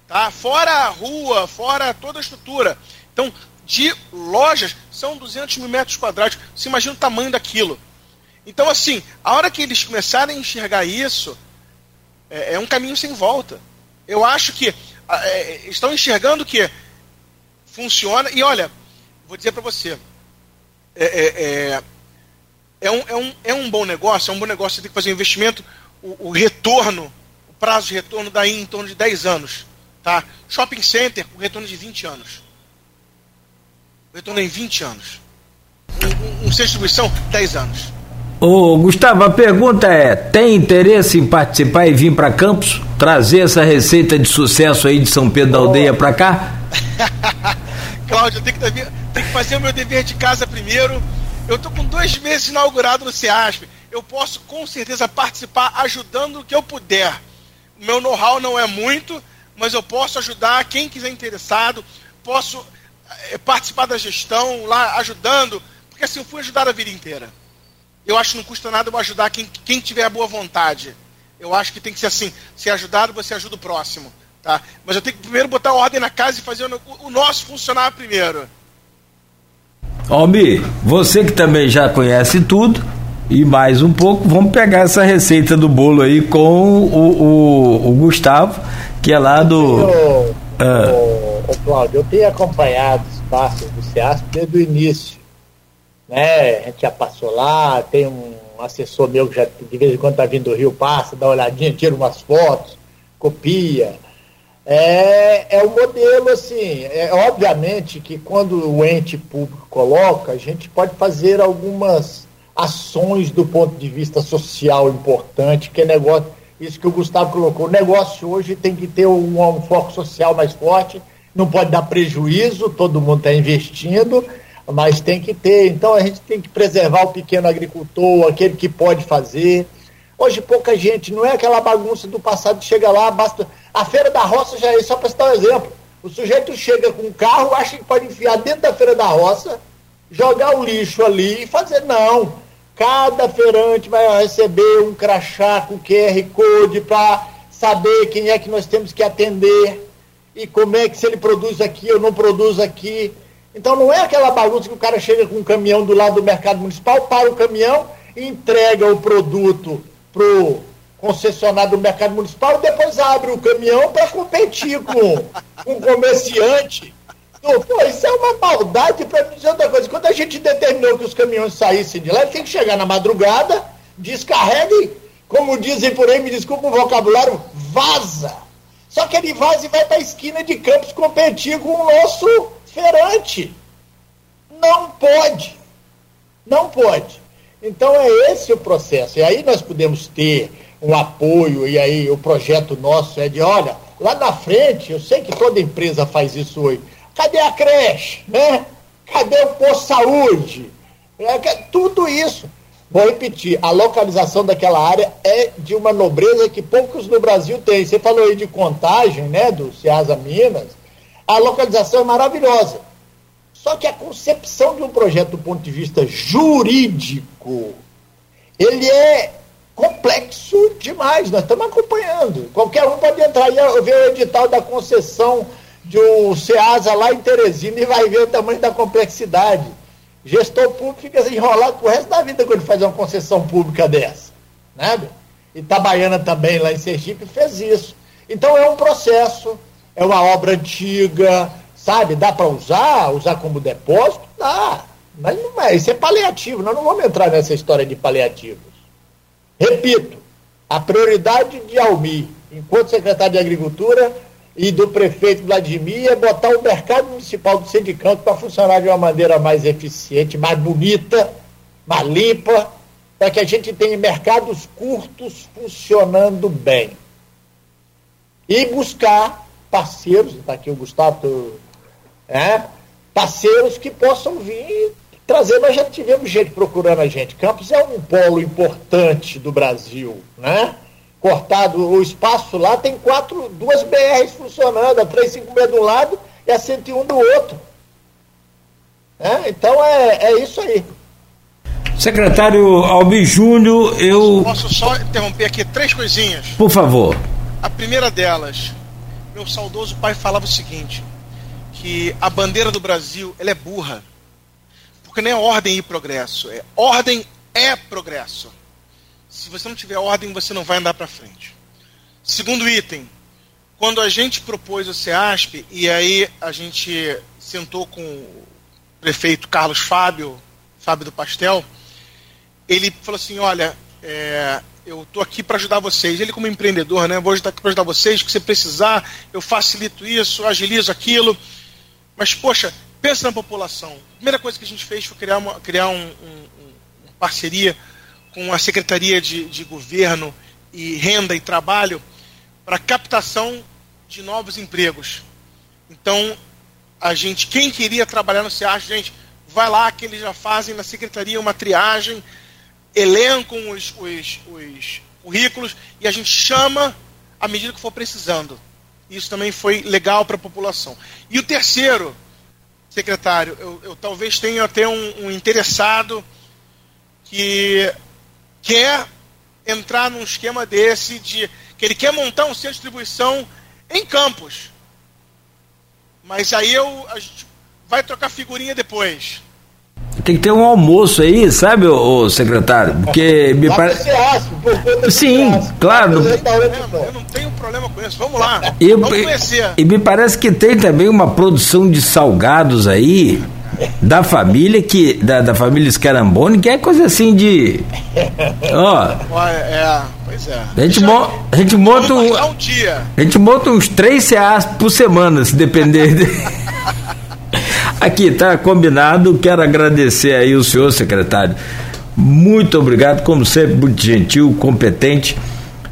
Tá? Fora a rua, fora toda a estrutura. Então, de lojas, são 200 mil metros quadrados. Você imagina o tamanho daquilo. Então, assim, a hora que eles começarem a enxergar isso, é, é um caminho sem volta. Eu acho que é, estão enxergando que funciona. E olha, vou dizer para você, é, é, é, é, um, é, um, é um bom negócio, é um bom negócio, você tem que fazer um investimento, o, o retorno, o prazo de retorno daí em torno de 10 anos. Tá? Shopping center, o retorno de 20 anos. Retorno em 20 anos. Um, um, um centro de distribuição, 10 anos. Ô, Gustavo, a pergunta é: tem interesse em participar e vir para Campos? Trazer essa receita de sucesso aí de São Pedro da Aldeia para cá? [LAUGHS] Cláudio, eu tenho que, tenho que fazer o meu dever de casa primeiro. Eu estou com dois meses inaugurado no CEASP. Eu posso com certeza participar ajudando o que eu puder. Meu know-how não é muito, mas eu posso ajudar quem quiser interessado. Posso é, participar da gestão lá ajudando, porque assim eu fui ajudar a vida inteira. Eu acho que não custa nada eu ajudar quem, quem tiver a boa vontade. Eu acho que tem que ser assim: se ajudado, você ajuda o próximo. Tá? Mas eu tenho que primeiro botar ordem na casa e fazer o, o nosso funcionar primeiro. Almi, você que também já conhece tudo e mais um pouco, vamos pegar essa receita do bolo aí com o, o, o Gustavo, que é lá do. Ô, ah. Cláudio, eu tenho acompanhado os passos do CEASP desde o início né? A gente já passou lá, tem um assessor meu que já de vez em quando está vindo do Rio, passa, dá uma olhadinha, tira umas fotos, copia. É, é um modelo assim, é obviamente que quando o ente público coloca, a gente pode fazer algumas ações do ponto de vista social importante, que é negócio, isso que o Gustavo colocou, o negócio hoje tem que ter um, um foco social mais forte, não pode dar prejuízo, todo mundo está investindo, mas tem que ter. Então a gente tem que preservar o pequeno agricultor, aquele que pode fazer. Hoje pouca gente, não é aquela bagunça do passado que chega lá, basta. A feira da roça já é só para citar um exemplo. O sujeito chega com um carro, acha que pode enfiar dentro da feira da roça, jogar o lixo ali e fazer. Não. Cada feirante vai receber um crachá com QR Code para saber quem é que nós temos que atender e como é que se ele produz aqui ou não produz aqui. Então não é aquela bagunça que o cara chega com um caminhão do lado do mercado municipal, para o caminhão, entrega o produto pro concessionário do mercado municipal e depois abre o caminhão para competir com um comerciante. Pô, isso é uma maldade para dizer outra coisa. Quando a gente determinou que os caminhões saíssem de lá, tem que chegar na madrugada, descarregue, como dizem por aí, me desculpa o vocabulário, vaza. Só que ele vaza e vai para a esquina de Campos competir com o nosso feirante. Não pode. Não pode. Então é esse o processo. E aí nós podemos ter um apoio, e aí o projeto nosso é de, olha, lá na frente, eu sei que toda empresa faz isso hoje. Cadê a creche? Né? Cadê o posto de saúde? É, tudo isso. Vou repetir, a localização daquela área é de uma nobreza que poucos no Brasil têm. Você falou aí de contagem, né, do Ceasa Minas a localização é maravilhosa. Só que a concepção de um projeto do ponto de vista jurídico, ele é complexo demais. Nós estamos acompanhando. Qualquer um pode entrar e ver o edital da concessão de um SEASA lá em Teresina e vai ver o tamanho da complexidade. Gestor público fica enrolado pro resto da vida quando faz uma concessão pública dessa. Né? Itabaiana também, lá em Sergipe, fez isso. Então é um processo é uma obra antiga, sabe? Dá para usar, usar como depósito? Dá. Mas não é, isso é paliativo, nós não vamos entrar nessa história de paliativos. Repito, a prioridade de Almi enquanto secretário de Agricultura e do prefeito Vladimir, é botar o mercado municipal do sindicato para funcionar de uma maneira mais eficiente, mais bonita, mais limpa, para que a gente tenha mercados curtos funcionando bem. E buscar parceiros, está aqui o Gustavo, é, parceiros que possam vir trazer. Nós já tivemos gente procurando a gente. Campos é um polo importante do Brasil, né? Cortado o espaço lá, tem quatro, duas BRs funcionando, a 356 de um lado e a 101 do outro. É, então é, é isso aí. Secretário Albi Júnior, eu. Posso só interromper aqui três coisinhas? Por favor. A primeira delas, meu saudoso pai falava o seguinte: que a bandeira do Brasil ela é burra. Porque não é ordem e progresso, é ordem é progresso. Se você não tiver ordem, você não vai andar para frente. Segundo item, quando a gente propôs o CEASP, e aí a gente sentou com o prefeito Carlos Fábio, Fábio do Pastel, ele falou assim: olha, é, eu estou aqui para ajudar vocês. Ele, como empreendedor, né, vou estar aqui para ajudar vocês. Que você precisar, eu facilito isso, agilizo aquilo. Mas, poxa, pensa na população. A primeira coisa que a gente fez foi criar uma, criar um, um, uma parceria com a Secretaria de, de Governo e Renda e Trabalho para captação de novos empregos. Então, a gente, quem queria trabalhar no SEAS, gente, vai lá que eles já fazem na secretaria uma triagem elencam os, os, os currículos e a gente chama à medida que for precisando. Isso também foi legal para a população. E o terceiro, secretário, eu, eu talvez tenha até um, um, interessado que quer entrar num esquema desse de que ele quer montar um centro de distribuição em campos. Mas aí eu, a gente vai trocar figurinha depois. Tem que ter um almoço aí, sabe, o, secretário? Porque me parece. Sim, claro. Eu não tenho problema com isso. Vamos lá. E, Vamos conhecer. E me parece que tem também uma produção de salgados aí da família que da, da família Scaramboni que é coisa assim de ó é, pois é a gente, mo, a gente monta um, um dia. a gente monta uns três reais por semana se depender de... [LAUGHS] Aqui, tá combinado. Quero agradecer aí o senhor secretário. Muito obrigado, como sempre, muito gentil, competente,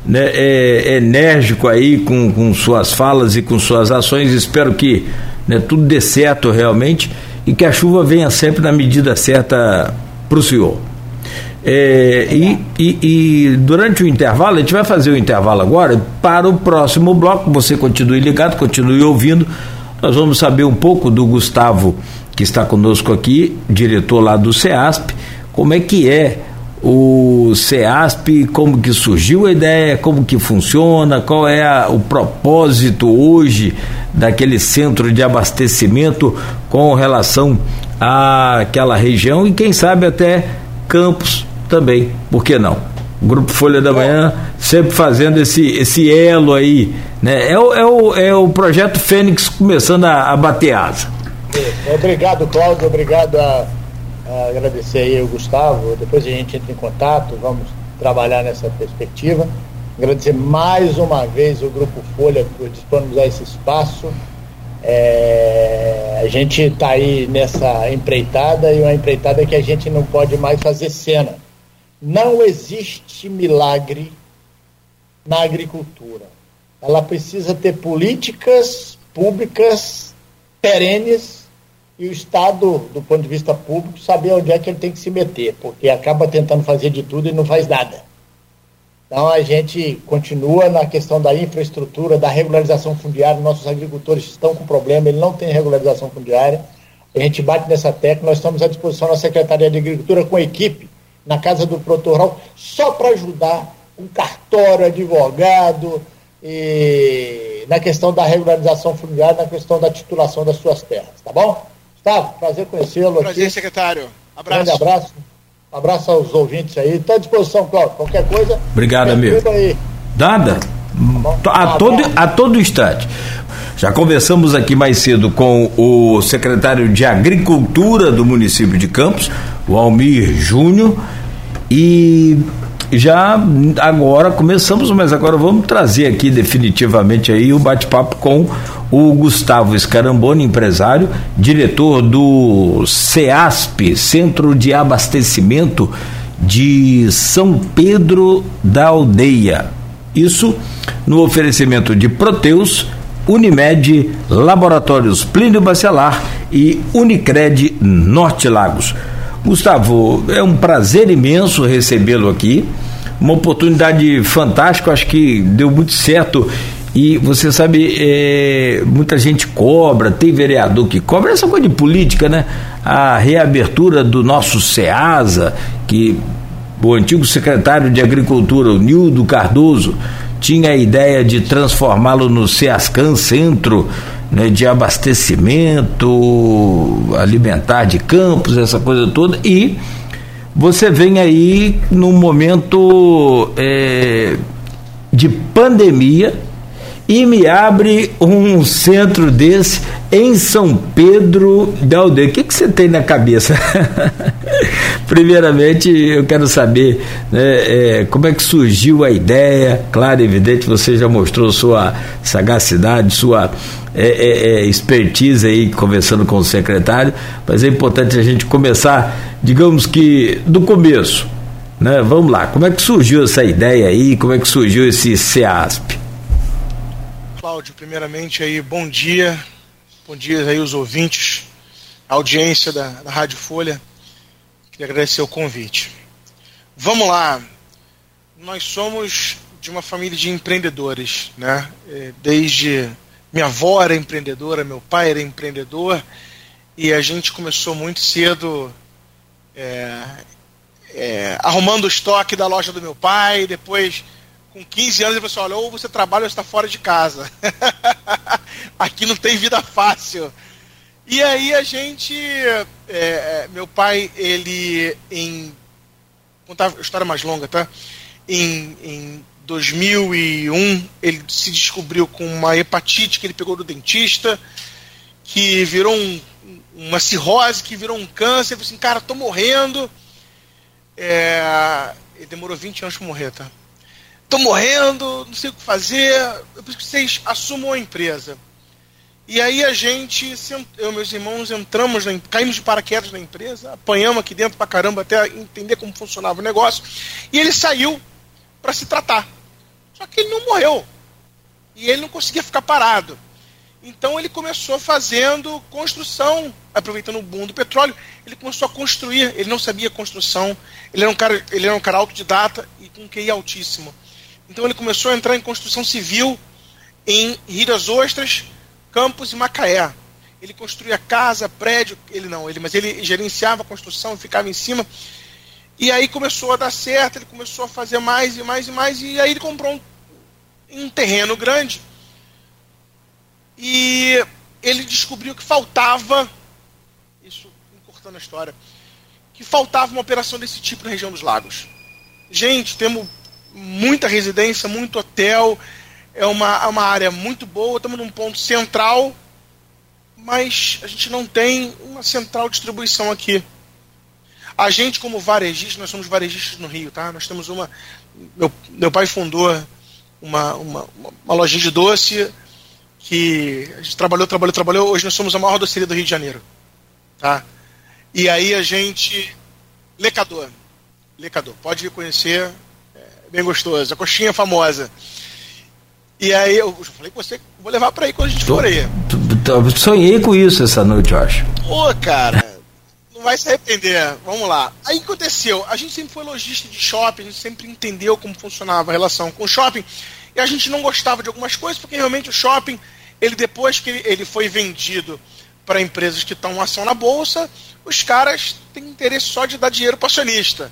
né, é, enérgico aí com, com suas falas e com suas ações. Espero que né, tudo dê certo realmente e que a chuva venha sempre na medida certa para o senhor. É, e, e, e, durante o intervalo, a gente vai fazer o intervalo agora para o próximo bloco. Você continue ligado, continue ouvindo. Nós vamos saber um pouco do Gustavo, que está conosco aqui, diretor lá do CEASP, como é que é o CEASP, como que surgiu a ideia, como que funciona, qual é a, o propósito hoje daquele centro de abastecimento com relação àquela região e quem sabe até Campos também, por que não? O Grupo Folha da Manhã sempre fazendo esse, esse elo aí. Né? É, o, é, o, é o projeto Fênix começando a, a bater asa. Obrigado, Cláudio. Obrigado a, agradecer aí o Gustavo. Depois a gente entra em contato, vamos trabalhar nessa perspectiva. Agradecer mais uma vez o Grupo Folha por disponibilizar esse espaço. É, a gente está aí nessa empreitada e uma empreitada que a gente não pode mais fazer cena não existe milagre na agricultura. Ela precisa ter políticas públicas perenes e o Estado, do ponto de vista público, saber onde é que ele tem que se meter, porque acaba tentando fazer de tudo e não faz nada. Então a gente continua na questão da infraestrutura, da regularização fundiária. Nossos agricultores estão com problema, ele não tem regularização fundiária. A gente bate nessa tecla, nós estamos à disposição da Secretaria de Agricultura com equipe na casa do produtor rural, só para ajudar um cartório, advogado, e na questão da regularização fundiária, na questão da titulação das suas terras, tá bom? Gustavo, prazer conhecê-lo aqui. Prazer, secretário. Abraço. Grande abraço. Um abraço aos ouvintes aí. Estou à disposição, Cláudio. Qualquer coisa. Obrigado, amigo. Aí. Nada. Tá a, todo, a todo instante. Já conversamos aqui mais cedo com o secretário de Agricultura do município de Campos, o Almir Júnior, e já agora começamos, mas agora vamos trazer aqui definitivamente aí o bate-papo com o Gustavo Scaramboni, empresário, diretor do CEASP, Centro de Abastecimento de São Pedro da Aldeia. Isso no oferecimento de Proteus, Unimed, Laboratórios Plínio Bacelar e Unicred Norte Lagos. Gustavo, é um prazer imenso recebê-lo aqui. Uma oportunidade fantástica, acho que deu muito certo. E você sabe, é, muita gente cobra, tem vereador que cobra, essa coisa de política, né? A reabertura do nosso SEASA, que o antigo secretário de Agricultura, o Nildo Cardoso, tinha a ideia de transformá-lo no SEASCAN Centro né, de abastecimento alimentar de campos, essa coisa toda, e você vem aí num momento é, de pandemia e me abre um centro desse em São Pedro da Aldeia. O que, que você tem na cabeça? [LAUGHS] Primeiramente, eu quero saber né, é, como é que surgiu a ideia. Claro, evidente, você já mostrou sua sagacidade, sua é, é, é, expertise aí conversando com o secretário, mas é importante a gente começar, digamos que do começo. Né? Vamos lá, como é que surgiu essa ideia aí? Como é que surgiu esse CEASP? Cláudio, primeiramente aí, bom dia, bom dia aí os ouvintes, a audiência da, da Rádio Folha. Queria agradecer o convite. Vamos lá, nós somos de uma família de empreendedores, né? É, desde minha avó era empreendedora, meu pai era empreendedor, e a gente começou muito cedo é, é, arrumando o estoque da loja do meu pai, depois com 15 anos ele falou assim, olha, ou você trabalha ou está fora de casa. [LAUGHS] Aqui não tem vida fácil. E aí a gente, é, é meu pai, ele em contar a história mais longa, tá? Em, em 2001, ele se descobriu com uma hepatite que ele pegou do dentista, que virou um, uma cirrose, que virou um câncer. Ele falou assim, cara, tô morrendo. É... Ele demorou 20 anos para morrer, tá? Tô morrendo, não sei o que fazer. Eu preciso que vocês assumam a empresa. E aí a gente, eu e meus irmãos, entramos, na, caímos de paraquedas na empresa, apanhamos aqui dentro pra caramba até entender como funcionava o negócio. E ele saiu para se tratar. Só que ele não morreu. E ele não conseguia ficar parado. Então ele começou fazendo construção, aproveitando o boom do petróleo, ele começou a construir, ele não sabia construção, ele era um cara, ele era um cara autodidata e com QI altíssimo. Então ele começou a entrar em construção civil em Rio das Ostras, Campos e Macaé. Ele construía casa, prédio, ele não, ele, mas ele gerenciava a construção, ficava em cima e aí começou a dar certo, ele começou a fazer mais e mais e mais, e aí ele comprou um, um terreno grande. E ele descobriu que faltava, isso encurtando a história, que faltava uma operação desse tipo na região dos lagos. Gente, temos muita residência, muito hotel, é uma, é uma área muito boa, estamos num ponto central, mas a gente não tem uma central distribuição aqui. A gente, como varejista, nós somos varejistas no Rio, tá? Nós temos uma. Meu, meu pai fundou uma, uma, uma lojinha de doce que a gente trabalhou, trabalhou, trabalhou. Hoje nós somos a maior doceria do Rio de Janeiro. Tá? E aí a gente. Lecador. Lecador. Pode conhecer. É bem gostoso. A coxinha famosa. E aí eu falei com você, vou levar para aí quando a gente for aí. Sonhei com isso essa noite, eu acho. Ô, cara vai se arrepender. Vamos lá. Aí o que aconteceu? A gente sempre foi lojista de shopping, a gente sempre entendeu como funcionava a relação com o shopping. E a gente não gostava de algumas coisas, porque realmente o shopping, ele depois que ele foi vendido para empresas que estão ação na bolsa, os caras têm interesse só de dar dinheiro para acionista.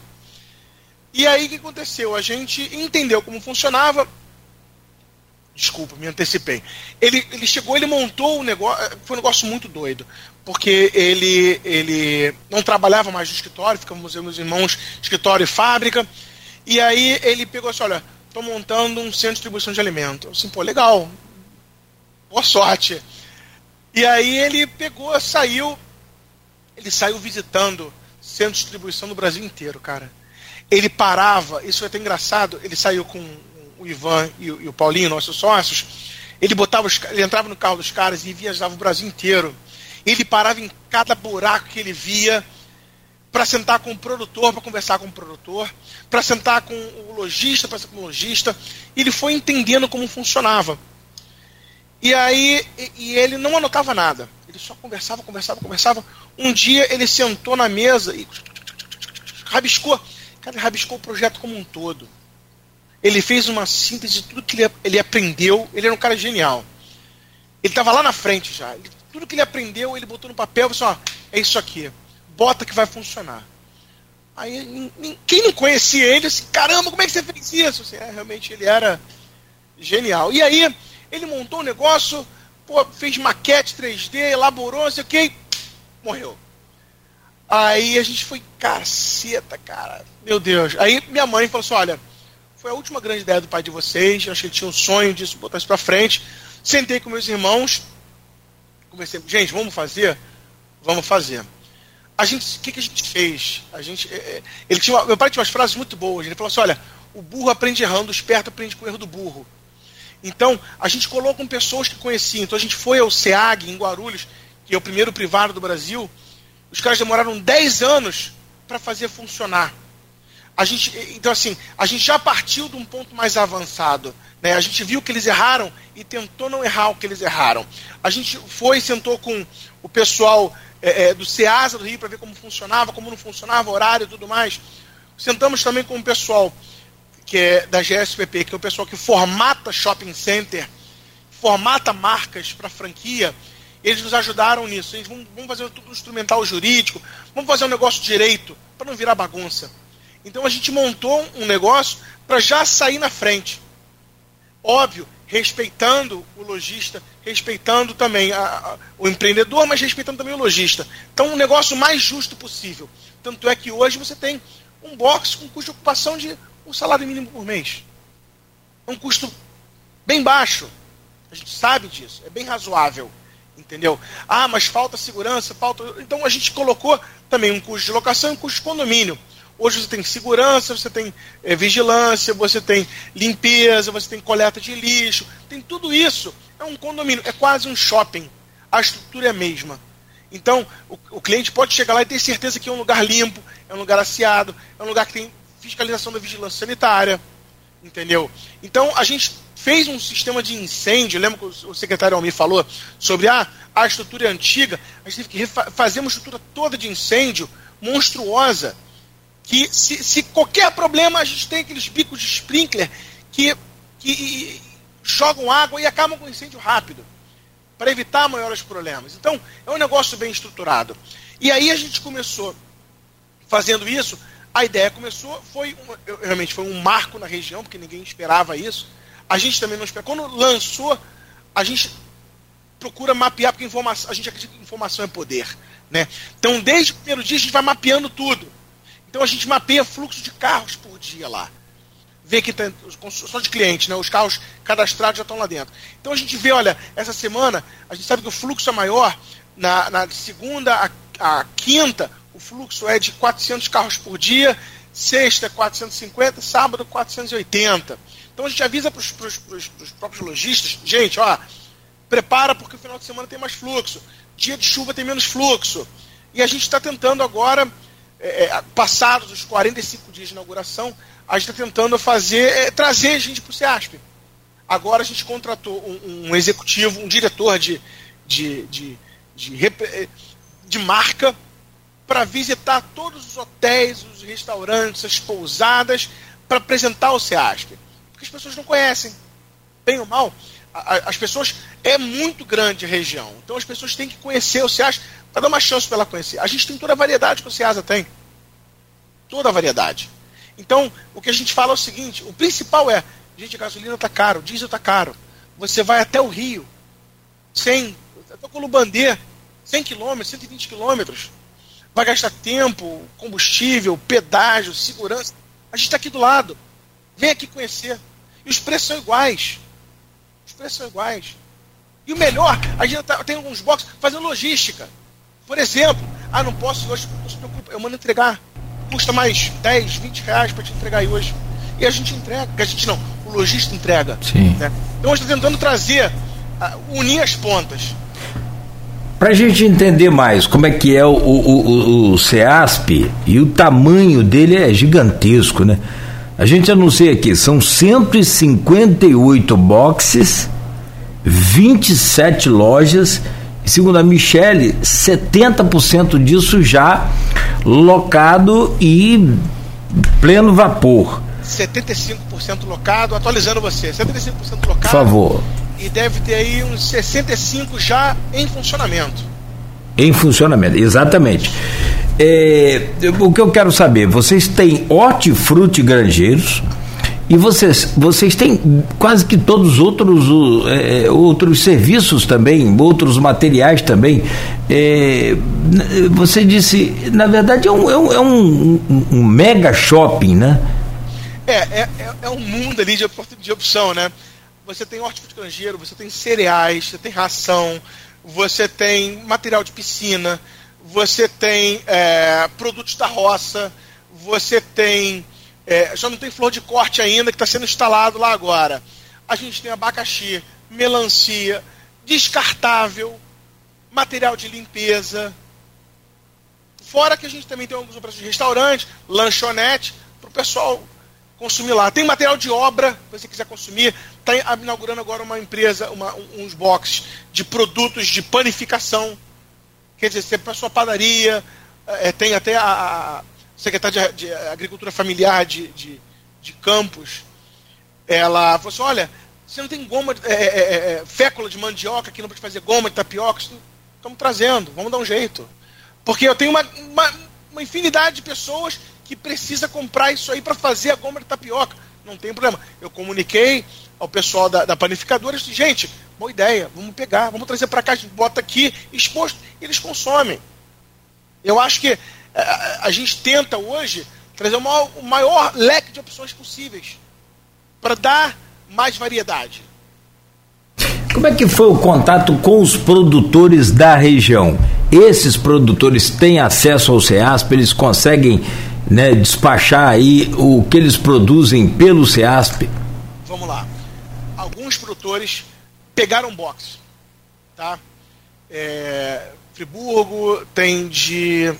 E aí o que aconteceu? A gente entendeu como funcionava, Desculpa, me antecipei. Ele, ele chegou, ele montou um negócio. Foi um negócio muito doido. Porque ele, ele não trabalhava mais no escritório, ficamos eu meus irmãos, escritório e fábrica. E aí ele pegou assim: olha, estou montando um centro de distribuição de alimentos. Assim, pô, legal. Boa sorte. E aí ele pegou, saiu. Ele saiu visitando centros de distribuição no Brasil inteiro, cara. ele parava, isso foi até engraçado, ele saiu com o Ivan e o, e o Paulinho, nossos sócios, ele botava os, ele entrava no carro dos caras e viajava o Brasil inteiro. Ele parava em cada buraco que ele via para sentar com o produtor, para conversar com o produtor, para sentar com o lojista, para sentar com o lojista. Ele foi entendendo como funcionava. E aí, e, ele não anotava nada. Ele só conversava, conversava, conversava. Um dia ele sentou na mesa e rabiscou. Cara, rabiscou o projeto como um todo. Ele fez uma síntese de tudo que ele, ele aprendeu. Ele era um cara genial. Ele estava lá na frente já. Ele, tudo que ele aprendeu, ele botou no papel e assim, é isso aqui. Bota que vai funcionar. Aí quem não conhecia ele, assim, caramba, como é que você fez isso? Assim, é, realmente ele era genial. E aí, ele montou um negócio, pô, fez maquete 3D, elaborou, não sei o que, morreu. Aí a gente foi, caceta, cara. Meu Deus. Aí minha mãe falou assim: olha, foi a última grande ideia do pai de vocês. Eu achei que tinha um sonho disso, botar isso pra frente. Sentei com meus irmãos. Conversei, gente, vamos fazer? Vamos fazer. A gente, o que, que a gente fez? A gente, é, é, ele tinha, meu pai tinha umas frases muito boas. Ele falou assim: olha, o burro aprende errando, o esperto aprende com o erro do burro. Então, a gente colocou pessoas que conheciam. Então, a gente foi ao SEAG, em Guarulhos, que é o primeiro privado do Brasil. Os caras demoraram 10 anos para fazer funcionar a gente, então assim, a gente já partiu de um ponto mais avançado. Né? A gente viu que eles erraram e tentou não errar o que eles erraram. A gente foi, sentou com o pessoal é, é, do SEASA do Rio para ver como funcionava, como não funcionava, horário e tudo mais. Sentamos também com o pessoal que é da GSPP, que é o pessoal que formata shopping center, formata marcas para franquia. Eles nos ajudaram nisso. Eles vamos, vamos fazer tudo instrumental jurídico, vamos fazer um negócio direito, para não virar bagunça. Então a gente montou um negócio para já sair na frente. Óbvio, respeitando o lojista, respeitando também a, a, o empreendedor, mas respeitando também o lojista. Então, um negócio mais justo possível. Tanto é que hoje você tem um box com custo de ocupação de um salário mínimo por mês. É um custo bem baixo. A gente sabe disso, é bem razoável. Entendeu? Ah, mas falta segurança, falta. Então a gente colocou também um custo de locação e um custo de condomínio. Hoje você tem segurança, você tem é, vigilância, você tem limpeza, você tem coleta de lixo, tem tudo isso. É um condomínio, é quase um shopping. A estrutura é a mesma. Então, o, o cliente pode chegar lá e ter certeza que é um lugar limpo, é um lugar asseado, é um lugar que tem fiscalização da vigilância sanitária. Entendeu? Então, a gente fez um sistema de incêndio. Lembra que o secretário Almir falou sobre ah, a estrutura é antiga? A gente teve que fazer uma estrutura toda de incêndio monstruosa que se, se, qualquer problema a gente tem aqueles bicos de sprinkler que, que jogam água e acabam com incêndio rápido para evitar maiores problemas. Então é um negócio bem estruturado. E aí a gente começou fazendo isso. A ideia começou, foi realmente foi um marco na região, porque ninguém esperava isso. A gente também não esperava. Quando lançou, a gente procura mapear, porque informação, a gente acredita que informação é poder. Né? Então, desde o primeiro dia, a gente vai mapeando tudo. Então a gente mapeia fluxo de carros por dia lá. Vê que só de clientes, né? Os carros cadastrados já estão lá dentro. Então a gente vê, olha, essa semana a gente sabe que o fluxo é maior na, na segunda a, a quinta, o fluxo é de 400 carros por dia, sexta 450, sábado 480. Então a gente avisa para os próprios lojistas, gente, ó, prepara porque o final de semana tem mais fluxo, dia de chuva tem menos fluxo. E a gente está tentando agora é, é, passados os 45 dias de inauguração, a gente está tentando fazer, é, trazer gente para o CEASP. Agora a gente contratou um, um executivo, um diretor de, de, de, de, é, de marca para visitar todos os hotéis, os restaurantes, as pousadas, para apresentar o CEASP. Porque as pessoas não conhecem. Bem ou mal, as pessoas. É muito grande a região. Então as pessoas têm que conhecer o CEASP para dar uma chance para ela conhecer. A gente tem toda a variedade que o Ceasa tem. Toda a variedade. Então, o que a gente fala é o seguinte: o principal é, gente, a gasolina está caro, o diesel está caro. Você vai até o Rio, 100, até o Colubandê, 100 quilômetros, 120 quilômetros. Vai gastar tempo, combustível, pedágio, segurança. A gente está aqui do lado. Vem aqui conhecer. E os preços são iguais. Os preços são iguais. E o melhor, a gente tá, tem alguns boxes fazendo logística. Por exemplo, ah, não posso hoje, não se preocupa, eu mando entregar. custa mais 10, 20 reais para te entregar aí hoje. E a gente entrega, que a gente não, o lojista entrega. Sim. Né? Então a gente está tentando trazer, unir as pontas. Para a gente entender mais como é que é o, o, o, o CEASP e o tamanho dele é gigantesco, né? A gente anuncia aqui, são 158 boxes, 27 lojas, segundo a Michele, 70% disso já locado e pleno vapor. 75% locado, atualizando você, 75% locado. Por favor. E deve ter aí uns 65 já em funcionamento. Em funcionamento, exatamente. É, o que eu quero saber, vocês têm hortifruti granjeiros e vocês, vocês têm quase que todos os outros, é, é, outros serviços também, outros materiais também. É, você disse, na verdade é um, é um, é um, um mega shopping, né? É, é, é, um mundo ali de, de opção, né? Você tem hortifruti você tem cereais, você tem ração, você tem material de piscina, você tem é, produtos da roça, você tem. É, já não tem flor de corte ainda, que está sendo instalado lá agora. A gente tem abacaxi, melancia, descartável, material de limpeza. Fora que a gente também tem alguns operações de restaurante, lanchonete, para o pessoal consumir lá. Tem material de obra, se você quiser consumir. Está inaugurando agora uma empresa, uma, uns boxes de produtos de panificação. Quer dizer, você para sua padaria, é, tem até a, a secretária de, de, Agricultura Familiar de, de, de, Campos, ela falou assim, olha, você não tem goma, é, é, é, é fécula de mandioca aqui não pode fazer goma de tapioca? Estamos trazendo, vamos dar um jeito. Porque eu tenho uma, uma, uma infinidade de pessoas que precisa comprar isso aí para fazer a goma de tapioca. Não tem problema. Eu comuniquei ao pessoal da, da panificadora e disse, gente, boa ideia, vamos pegar, vamos trazer para cá, a gente bota aqui exposto eles consomem. Eu acho que a, é, a gente tenta hoje trazer o maior, o maior leque de opções possíveis para dar mais variedade. Como é que foi o contato com os produtores da região? Esses produtores têm acesso ao CEASP, eles conseguem né, despachar aí o que eles produzem pelo CEASP? Vamos lá. Alguns produtores pegaram box, tá? É, Friburgo tem de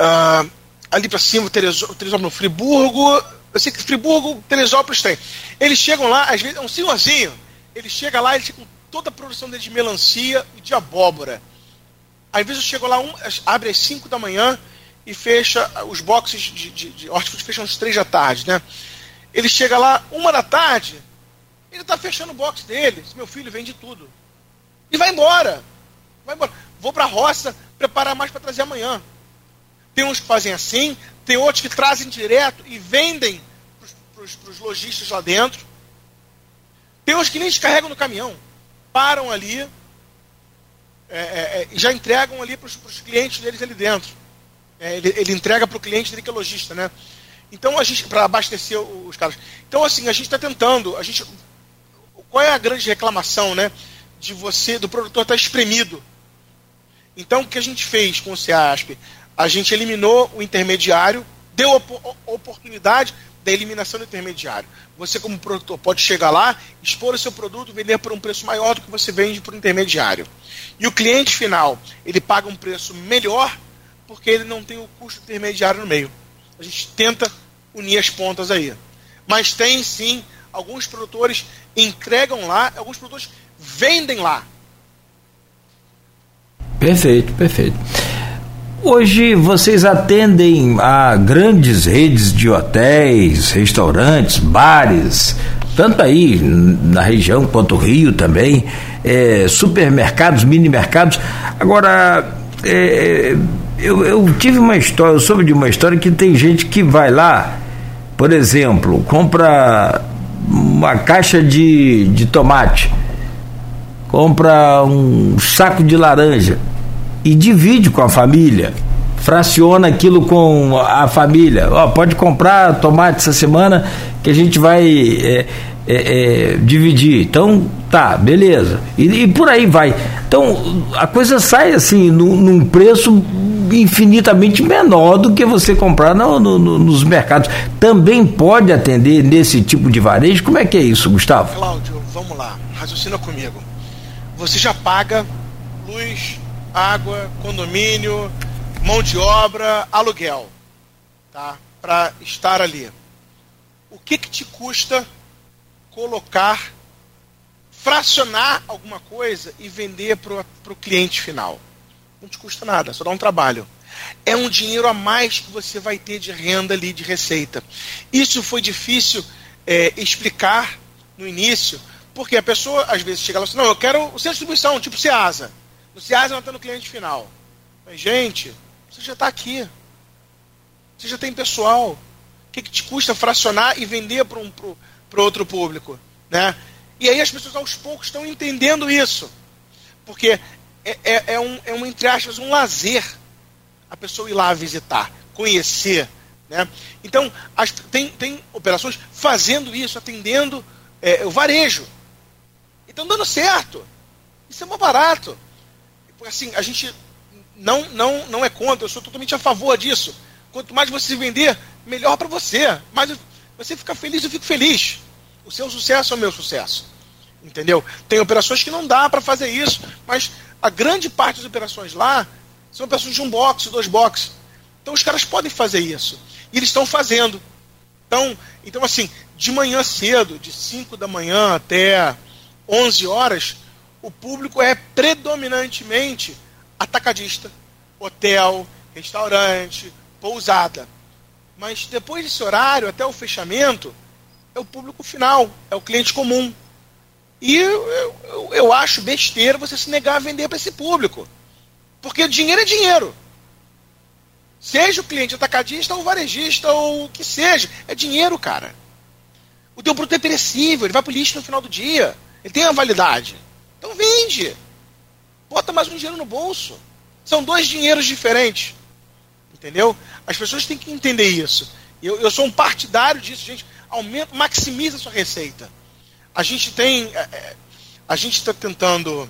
uh, ali para cima Teresópolis, no Friburgo, eu sei que Friburgo, Teresópolis tem. Eles chegam lá, às vezes é um senhorzinho, ele chega lá, ele chega com toda a produção dele de melancia e de abóbora. Às vezes eu chego lá, um, abre às 5 da manhã, e fecha os boxes de, de, de hortifruti fecham às três da tarde, né? Ele chega lá uma da tarde, ele está fechando o box dele. Meu filho vende tudo e vai embora, vai embora. Vou para a roça preparar mais para trazer amanhã. Tem uns que fazem assim, tem outros que trazem direto e vendem para os lojistas lá dentro. Tem uns que nem descarregam no caminhão, param ali é, é, é, e já entregam ali para os clientes deles ali dentro. É, ele, ele, entrega para o cliente dele que é lojista, né? Então a gente para abastecer os caras. Então assim a gente está tentando. A gente qual é a grande reclamação, né? De você do produtor estar tá espremido. Então o que a gente fez com o CEASP? A gente eliminou o intermediário, deu a oportunidade da eliminação do intermediário. Você como produtor pode chegar lá, expor o seu produto, vender por um preço maior do que você vende o intermediário. E o cliente final ele paga um preço melhor porque ele não tem o custo intermediário no meio. A gente tenta unir as pontas aí. Mas tem sim, alguns produtores entregam lá, alguns produtores vendem lá. Perfeito, perfeito. Hoje vocês atendem a grandes redes de hotéis, restaurantes, bares, tanto aí na região quanto Rio também, é, supermercados, mini mercados. Agora, é, eu, eu tive uma história, eu soube de uma história que tem gente que vai lá, por exemplo, compra uma caixa de, de tomate, compra um saco de laranja e divide com a família, fraciona aquilo com a família. Ó, pode comprar tomate essa semana que a gente vai é, é, é, dividir. Então, tá, beleza. E, e, por aí vai. Então, a coisa sai assim, num, num preço infinitamente menor do que você comprar no, no, nos mercados. Também pode atender nesse tipo de varejo? Como é que é isso, Gustavo? Cláudio, vamos lá, raciocina comigo. Você já paga luz, água, condomínio, mão de obra, aluguel, tá? Para estar ali. O que, que te custa colocar, fracionar alguma coisa e vender para o cliente final? Não te custa nada, só dá um trabalho. É um dinheiro a mais que você vai ter de renda ali, de receita. Isso foi difícil é, explicar no início, porque a pessoa às vezes chega lá e fala assim, não, eu quero o centro de distribuição, tipo Ceasa. No está no cliente final. Mas, gente, você já está aqui. Você já tem pessoal. O que, que te custa fracionar e vender para um, outro público? Né? E aí as pessoas aos poucos estão entendendo isso. Porque é, é, é, um, é um, entre aspas, um lazer a pessoa ir lá visitar, conhecer. Né? Então, as, tem, tem operações fazendo isso, atendendo é, o varejo. E estão dando certo. Isso é mais barato assim, a gente não, não, não é contra, eu sou totalmente a favor disso. Quanto mais você se vender, melhor para você. Mas você fica feliz, eu fico feliz. O seu sucesso é o meu sucesso. Entendeu? Tem operações que não dá para fazer isso, mas a grande parte das operações lá são operações de um box, dois boxes. Então os caras podem fazer isso. E eles estão fazendo. Então, então, assim, de manhã cedo, de 5 da manhã até 11 horas, o público é predominantemente atacadista, hotel, restaurante, pousada. Mas depois desse horário, até o fechamento, é o público final, é o cliente comum. E eu, eu, eu acho besteira você se negar a vender para esse público. Porque dinheiro é dinheiro. Seja o cliente atacadista ou varejista ou o que seja, é dinheiro, cara. O teu produto é perecível, ele vai para o lixo no final do dia. Ele tem uma validade. Então vende. Bota mais um dinheiro no bolso. São dois dinheiros diferentes. Entendeu? As pessoas têm que entender isso. Eu, eu sou um partidário disso, gente. Aumenta, maximiza a sua receita. A gente tem. É, é a gente está tentando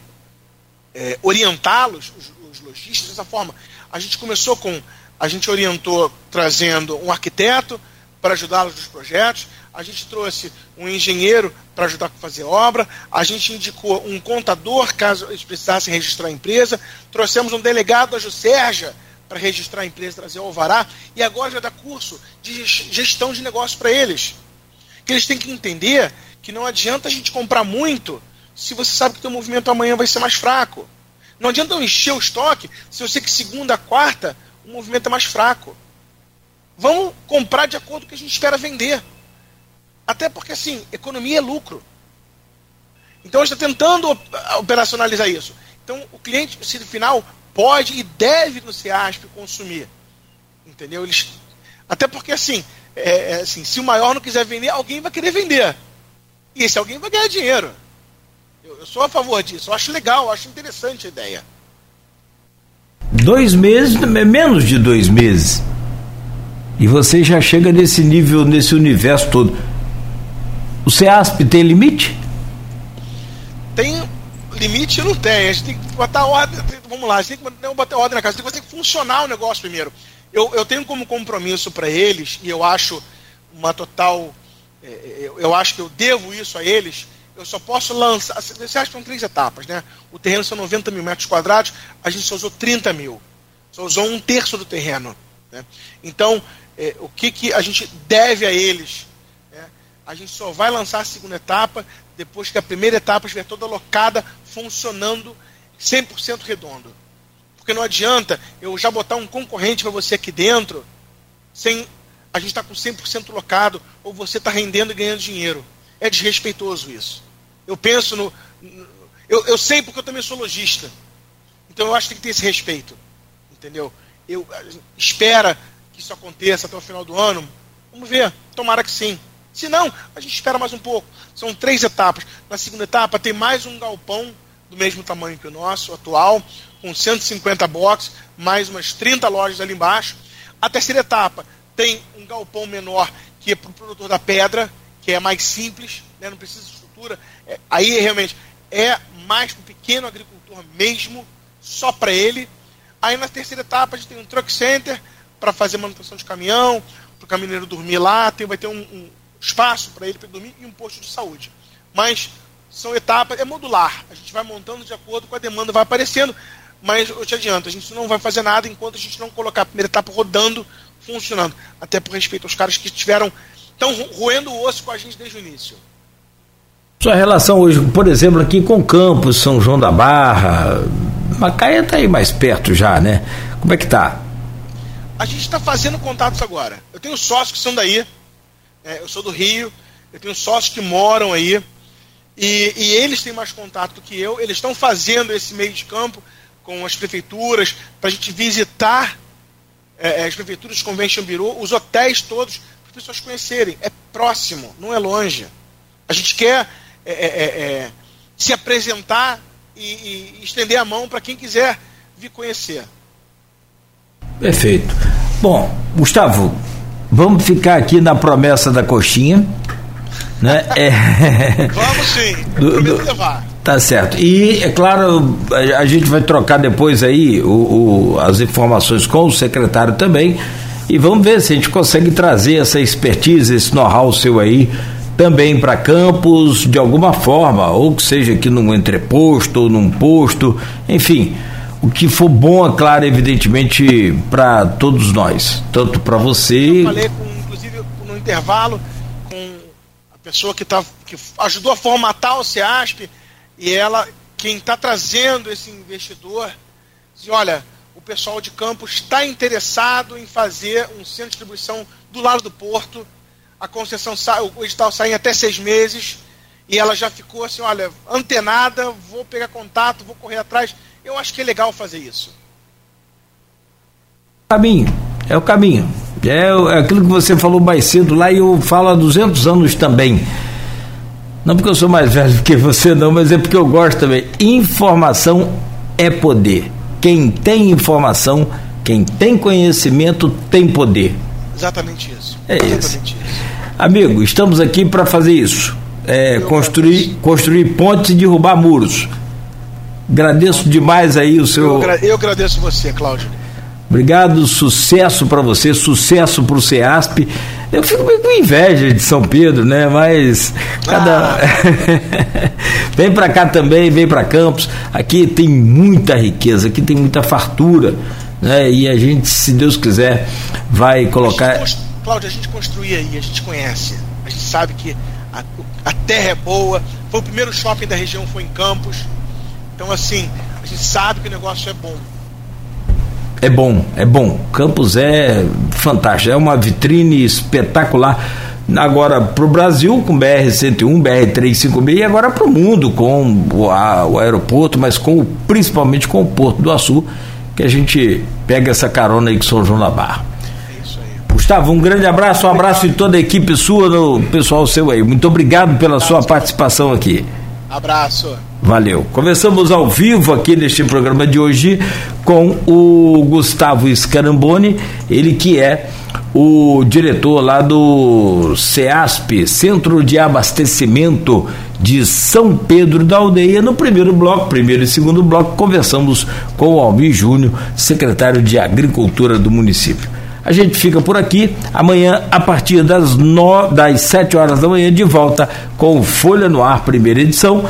é, orientá-los, os, os lojistas, dessa forma. A gente começou com. A gente orientou trazendo um arquiteto para ajudá-los nos projetos a gente trouxe um engenheiro para ajudar a fazer obra, a gente indicou um contador, caso eles precisassem registrar a empresa, trouxemos um delegado da Juscerja para registrar a empresa, trazer o alvará, e agora já dá curso de gestão de negócio para eles. Que eles têm que entender que não adianta a gente comprar muito se você sabe que o movimento amanhã vai ser mais fraco. Não adianta eu encher o estoque se eu sei que segunda, quarta, o movimento é mais fraco. Vamos comprar de acordo com o que a gente espera vender. Até porque, assim, economia é lucro. Então, a gente está tentando operacionalizar isso. Então, o cliente, no final, pode e deve no CEASP consumir. Entendeu? Eles, até porque, assim, é, é, assim, se o maior não quiser vender, alguém vai querer vender. E esse alguém vai ganhar dinheiro. Eu, eu sou a favor disso. Eu acho legal, eu acho interessante a ideia. Dois meses, menos de dois meses. E você já chega nesse nível, nesse universo todo. O CEASP tem limite? Tem limite não tem. A gente tem que botar ordem. Vamos lá, a gente tem que botar ordem na casa. Tem que funcionar o negócio primeiro. Eu, eu tenho como compromisso para eles, e eu acho uma total. É, é, eu, eu acho que eu devo isso a eles. Eu só posso lançar. Você acha que são três etapas, né? O terreno são 90 mil metros quadrados, a gente só usou 30 mil. Só usou um terço do terreno. Né? Então, é, o que, que a gente deve a eles a gente só vai lançar a segunda etapa depois que a primeira etapa estiver toda alocada, funcionando 100% redondo. Porque não adianta eu já botar um concorrente para você aqui dentro, sem a gente estar tá com 100% locado, ou você está rendendo e ganhando dinheiro. É desrespeitoso isso. Eu penso no. eu, eu sei porque eu também sou lojista. Então eu acho que tem que ter esse respeito. Entendeu? Eu espera que isso aconteça até o final do ano. Vamos ver. Tomara que sim. Se não, a gente espera mais um pouco. São três etapas. Na segunda etapa tem mais um galpão do mesmo tamanho que o nosso atual, com 150 boxes, mais umas 30 lojas ali embaixo. A terceira etapa tem um galpão menor que é para o produtor da pedra, que é mais simples, né, não precisa de estrutura. É, aí realmente é mais para o pequeno agricultor mesmo, só para ele. Aí na terceira etapa a gente tem um truck center para fazer manutenção de caminhão, para o caminhoneiro dormir lá, tem, vai ter um, um espaço para ele dormir e um posto de saúde. Mas são etapas, é modular. A gente vai montando de acordo com a demanda, vai aparecendo. Mas eu te adianto, a gente não vai fazer nada enquanto a gente não colocar a primeira etapa rodando, funcionando. Até por respeito aos caras que tiveram. estão roendo o osso com a gente desde o início. Sua relação hoje, por exemplo, aqui com Campos, São João da Barra, Macaé está aí mais perto já, né? Como é que tá? A gente está fazendo contatos agora. Eu tenho sócios que são daí, é, eu sou do Rio, eu tenho sócios que moram aí, e, e eles têm mais contato do que eu. Eles estão fazendo esse meio de campo com as prefeituras para a gente visitar é, é, as prefeituras, Convention Bureau, os hotéis todos, para as pessoas conhecerem. É próximo, não é longe. A gente quer é, é, é, é se apresentar e, e estender a mão para quem quiser vir conhecer. Perfeito. Bom, Gustavo, vamos ficar aqui na promessa da coxinha. Né? É... Vamos sim, [LAUGHS] do, do, levar. Tá certo. E, é claro, a, gente vai trocar depois aí o, o, as informações com o secretário também. E vamos ver se a gente consegue trazer essa expertise, esse know-how seu aí também para Campos de alguma forma, ou que seja aqui num entreposto ou num posto, enfim, o que for bom, é claro, evidentemente para todos nós, tanto para você. Eu falei, com, inclusive, no intervalo, com a pessoa que, tá, que ajudou a formatar o CEASP, e ela, quem está trazendo esse investidor, diz, olha, o pessoal de Campos está interessado em fazer um centro de distribuição do lado do porto a concessão sai, o edital sai em até seis meses e ela já ficou assim, olha, antenada, vou pegar contato, vou correr atrás. Eu acho que é legal fazer isso. Caminho, é o caminho. É, é aquilo que você falou mais cedo lá e eu falo há 200 anos também. Não porque eu sou mais velho que você não, mas é porque eu gosto também. Informação é poder. Quem tem informação, quem tem conhecimento tem poder. Exatamente isso. É Exatamente isso. isso. Amigo, estamos aqui para fazer isso. É, construir, construir pontes e derrubar muros. Agradeço demais aí o seu. Eu, agradeço você, Cláudio. Obrigado, sucesso para você, sucesso para o CEASP. Eu fico meio com inveja de São Pedro, né? Mas cada. Ah. [LAUGHS] vem para cá também, vem para Campos. Aqui tem muita riqueza, aqui tem muita fartura né? E a gente, se Deus quiser, vai colocar. Cláudio, a gente construía aí, a gente conhece, a gente sabe que a, a terra é boa. Foi o primeiro shopping da região, foi em Campos. Então, assim, a gente sabe que o negócio é bom. É bom, é bom. Campos é fantástico, é uma vitrine espetacular. Agora para o Brasil com BR-101, BR-356 e agora para o mundo com o, a, o aeroporto, mas com principalmente com o Porto do Açu, que a gente pega essa carona aí com São João da Barra. É isso aí. Gustavo, um grande abraço, um abraço de toda a equipe sua, do pessoal seu aí. Muito obrigado pela sua participação aqui. Abraço. Valeu. Começamos ao vivo aqui neste programa de hoje com o Gustavo Scaramboni, ele que é o diretor lá do CEASP, Centro de Abastecimento de São Pedro da Aldeia. No primeiro bloco, primeiro e segundo bloco, conversamos com o Alvin Júnior, secretário de Agricultura do município. A gente fica por aqui. Amanhã, a partir das, no... das 7 horas da manhã, de volta com Folha no Ar, primeira edição.